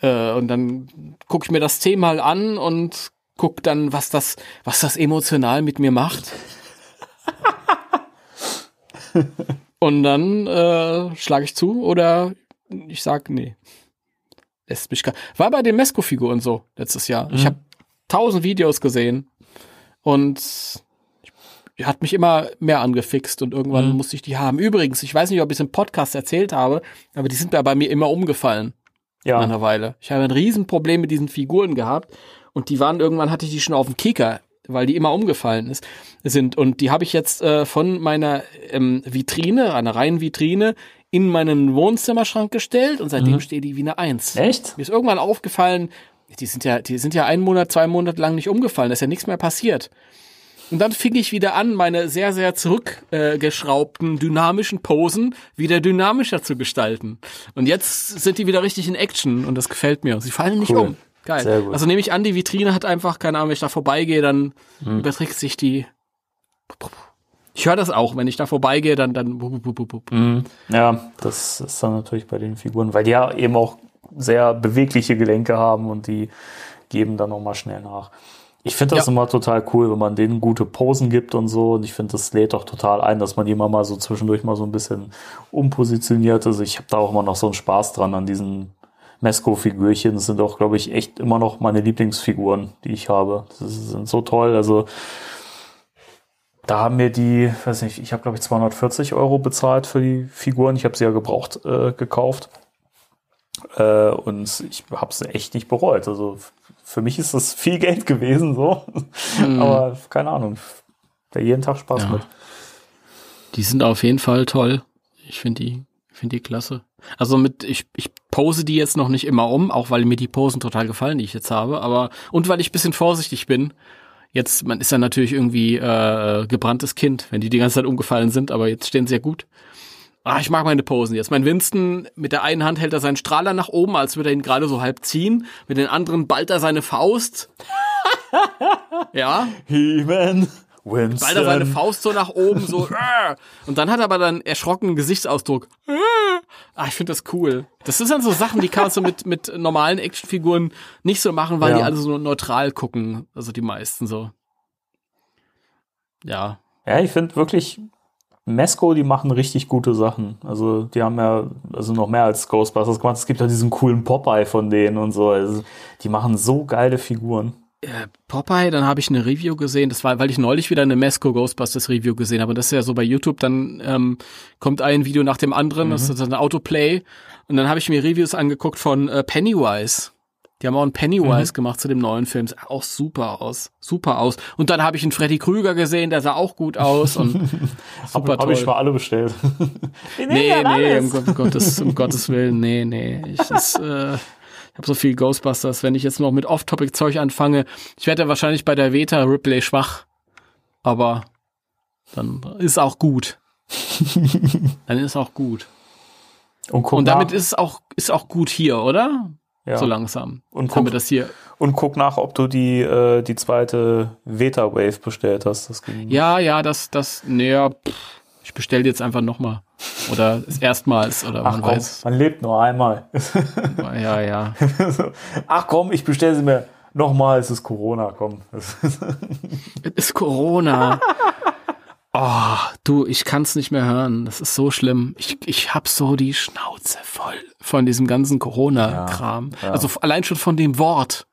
Äh, und dann gucke ich mir das zehnmal an und guck dann, was das, was das emotional mit mir macht. und dann äh, schlage ich zu oder ich sag nee. Lässt mich gar War bei den Mesco-Figuren so letztes Jahr. Ich Mhm. habe tausend Videos gesehen und ich, hat mich immer mehr angefixt und irgendwann Mhm. musste ich die haben. Übrigens, ich weiß nicht, ob ich es im Podcast erzählt habe, aber die sind mir bei mir immer umgefallen nach Ja, einer Weile. Ich habe ein Riesenproblem mit diesen Figuren gehabt und die waren irgendwann hatte ich die schon auf dem Kicker, weil die immer umgefallen ist, sind und die habe ich jetzt äh, von meiner ähm, Vitrine, einer reinen Vitrine, in meinen Wohnzimmerschrank gestellt und seitdem Mhm. steht die wie eine Eins. echt? Mir ist irgendwann aufgefallen, die sind ja, die sind ja einen Monat, zwei Monate lang nicht umgefallen, da ist ja nichts mehr passiert. Und dann fing ich wieder an, meine sehr, sehr zurückgeschraubten, äh, dynamischen Posen wieder dynamischer zu gestalten. Und jetzt sind die wieder richtig in Action und das gefällt mir. Sie fallen nicht Cool. um. Geil. Also nehme ich an, die Vitrine hat einfach, keine Ahnung, wenn ich da vorbeigehe, dann Hm. überträgt sich die. Ich höre das auch, wenn ich da vorbeigehe, dann, dann. bup, bup, bup, bup. Mhm. Ja, das ist dann natürlich bei den Figuren, weil die ja eben auch sehr bewegliche Gelenke haben und die geben dann nochmal schnell nach. Ich finde das Ja. immer total cool, wenn man denen gute Posen gibt und so. Und ich finde, das lädt auch total ein, dass man die immer mal so zwischendurch mal so ein bisschen umpositioniert. Also ich habe da auch immer noch so einen Spaß dran an diesen Mesco-Figürchen. Das sind auch, glaube ich, echt immer noch meine Lieblingsfiguren, die ich habe. Das sind so toll. Also da haben mir die, weiß nicht, ich habe glaube ich 240 Euro bezahlt für die Figuren. Ich habe sie ja gebraucht äh, gekauft. Äh, und ich habe es echt nicht bereut. Also für mich ist das viel Geld gewesen, so. Aber keine Ahnung. Da jeden Tag Spaß Ja. mit. Die sind auf jeden Fall toll. Ich finde die, finde die klasse. Also mit, ich, ich pose die jetzt noch nicht immer um, auch weil mir die Posen total gefallen, die ich jetzt habe, aber, und weil ich bisschen vorsichtig bin. Jetzt, man ist ja natürlich irgendwie äh, gebranntes Kind, wenn die die ganze Zeit umgefallen sind, aber jetzt stehen sie ja gut. Ah, ich mag meine Posen jetzt. Mein Winston, mit der einen Hand hält er seinen Strahler nach oben, als würde er ihn gerade so halb ziehen. Mit den anderen ballt er seine Faust. ja, He-Man, Winston. Bald er seine Faust so nach oben, so. äh. Und dann hat er aber dann erschrockenen Gesichtsausdruck. Äh. Ah, ich finde das cool. Das ist dann so Sachen, die kann man so mit, mit normalen Actionfiguren nicht so machen, weil Ja. die alle so neutral gucken. Also die meisten so. Ja. Ja, ich finde wirklich, Mesco, die machen richtig gute Sachen. Also die haben ja also noch mehr als Ghostbusters gemacht. Es gibt ja diesen coolen Popeye von denen und so. Also die machen so geile Figuren. Äh, Popeye, dann habe ich eine Review gesehen. Das war, weil ich neulich wieder eine Mesco Ghostbusters Review gesehen habe. Und das ist ja so bei YouTube, dann ähm, kommt ein Video nach dem anderen, das ist ein Autoplay. Und dann habe ich mir Reviews angeguckt von äh, Pennywise. Die haben auch einen Pennywise gemacht zu dem neuen Film. Sah auch super aus. Super aus. Und dann habe ich einen Freddy Krüger gesehen, der sah auch gut aus und super Habe ich mal alle bestellt. Nee, nee, alles. um, Gott- Gottes, um Gottes Willen, nee, nee. Ich, das, äh, habe so viel Ghostbusters, wenn ich jetzt noch mit Off-Topic-Zeug anfange. Ich werde ja wahrscheinlich bei der Veta Ripley schwach. Aber dann ist auch gut. dann ist auch gut. Und, guck Und damit nach, ist es auch, ist auch gut hier, oder? ja. So langsam. Und Jetzt haben wir guck, das hier. und guck nach, ob du die, äh, die zweite Veta Wave bestellt hast. Ja, ja, das, das, naja, pff, ich bestelle jetzt einfach nochmal. Oder erstmals, oder Ach man komm, weiß. man lebt nur einmal. Ja, ja. Ach komm, ich bestelle sie mir nochmal. Es ist Corona, komm. Es ist Corona. Oh, Oh, du, ich kann's nicht mehr hören. Das ist so schlimm. Ich, ich hab so die Schnauze voll von diesem ganzen Corona-Kram. Ja, ja. Also allein schon von dem Wort.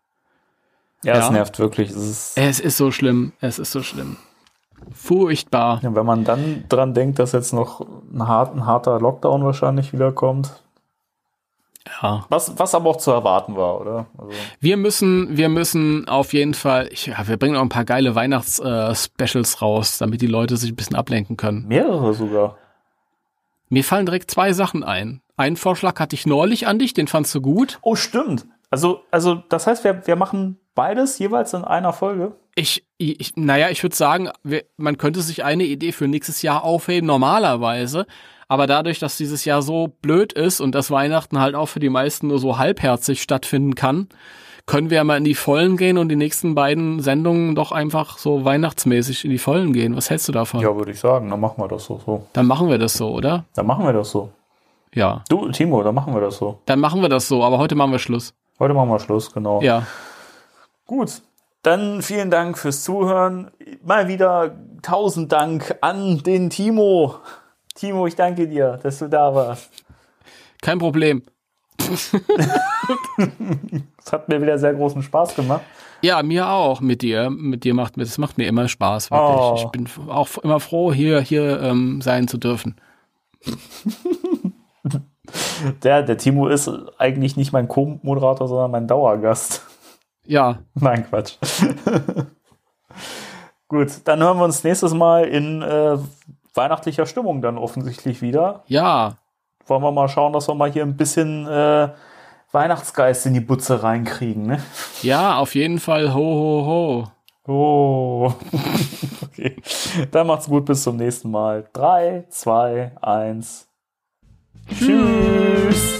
Ja, Ja. es nervt wirklich. Es ist, Es ist so schlimm. Es ist so schlimm. Furchtbar. ja, wenn man dann dran denkt, dass jetzt noch ein, hart, ein harter Lockdown wahrscheinlich wiederkommt. Ja. Was, was aber auch zu erwarten war, oder? Also, Wir müssen, wir müssen auf jeden Fall, ich, ja, wir bringen auch ein paar geile Weihnachts-Specials raus, damit die Leute sich ein bisschen ablenken können. mehrere sogar. Mir fallen direkt zwei Sachen ein. Einen Vorschlag hatte ich neulich an dich, den fandst du gut. Oh, stimmt. Also, also das heißt, wir, wir machen beides jeweils in einer Folge. Ich, ich naja, ich würde sagen, man könnte sich eine Idee für nächstes Jahr aufheben, normalerweise. Aber dadurch, dass dieses Jahr so blöd ist und das Weihnachten halt auch für die meisten nur so halbherzig stattfinden kann, können wir ja mal in die Vollen gehen und die nächsten beiden Sendungen doch einfach so weihnachtsmäßig in die Vollen gehen. Was hältst du davon? Ja, würde ich sagen. Dann machen wir das so. so. Dann machen wir das so, oder? Dann machen wir das so. Ja. Du, Timo, dann machen wir das so. Dann machen wir das so, aber heute machen wir Schluss. Heute machen wir Schluss, genau. Ja. Gut. Dann vielen Dank fürs Zuhören. Mal wieder tausend Dank an den Timo. Timo, ich danke dir, dass du da warst. Kein Problem. Es hat mir wieder sehr großen Spaß gemacht. Ja, mir auch mit dir. Mit dir macht mir, das macht mir immer Spaß, wirklich. Oh. Ich bin auch immer froh, hier, hier ähm, sein zu dürfen. Der, der Timo ist eigentlich nicht mein Co-Moderator, sondern mein Dauergast. Ja, Nein, Quatsch. Gut, dann hören wir uns nächstes Mal in äh, weihnachtlicher Stimmung dann offensichtlich wieder. ja, Wollen wir mal schauen, dass wir mal hier ein bisschen äh, Weihnachtsgeist in die Butze reinkriegen, ne? ja, auf jeden Fall. Ho, ho, ho. Oh. okay. Dann macht's gut, bis zum nächsten Mal. 3, 2, 1. Tschüss.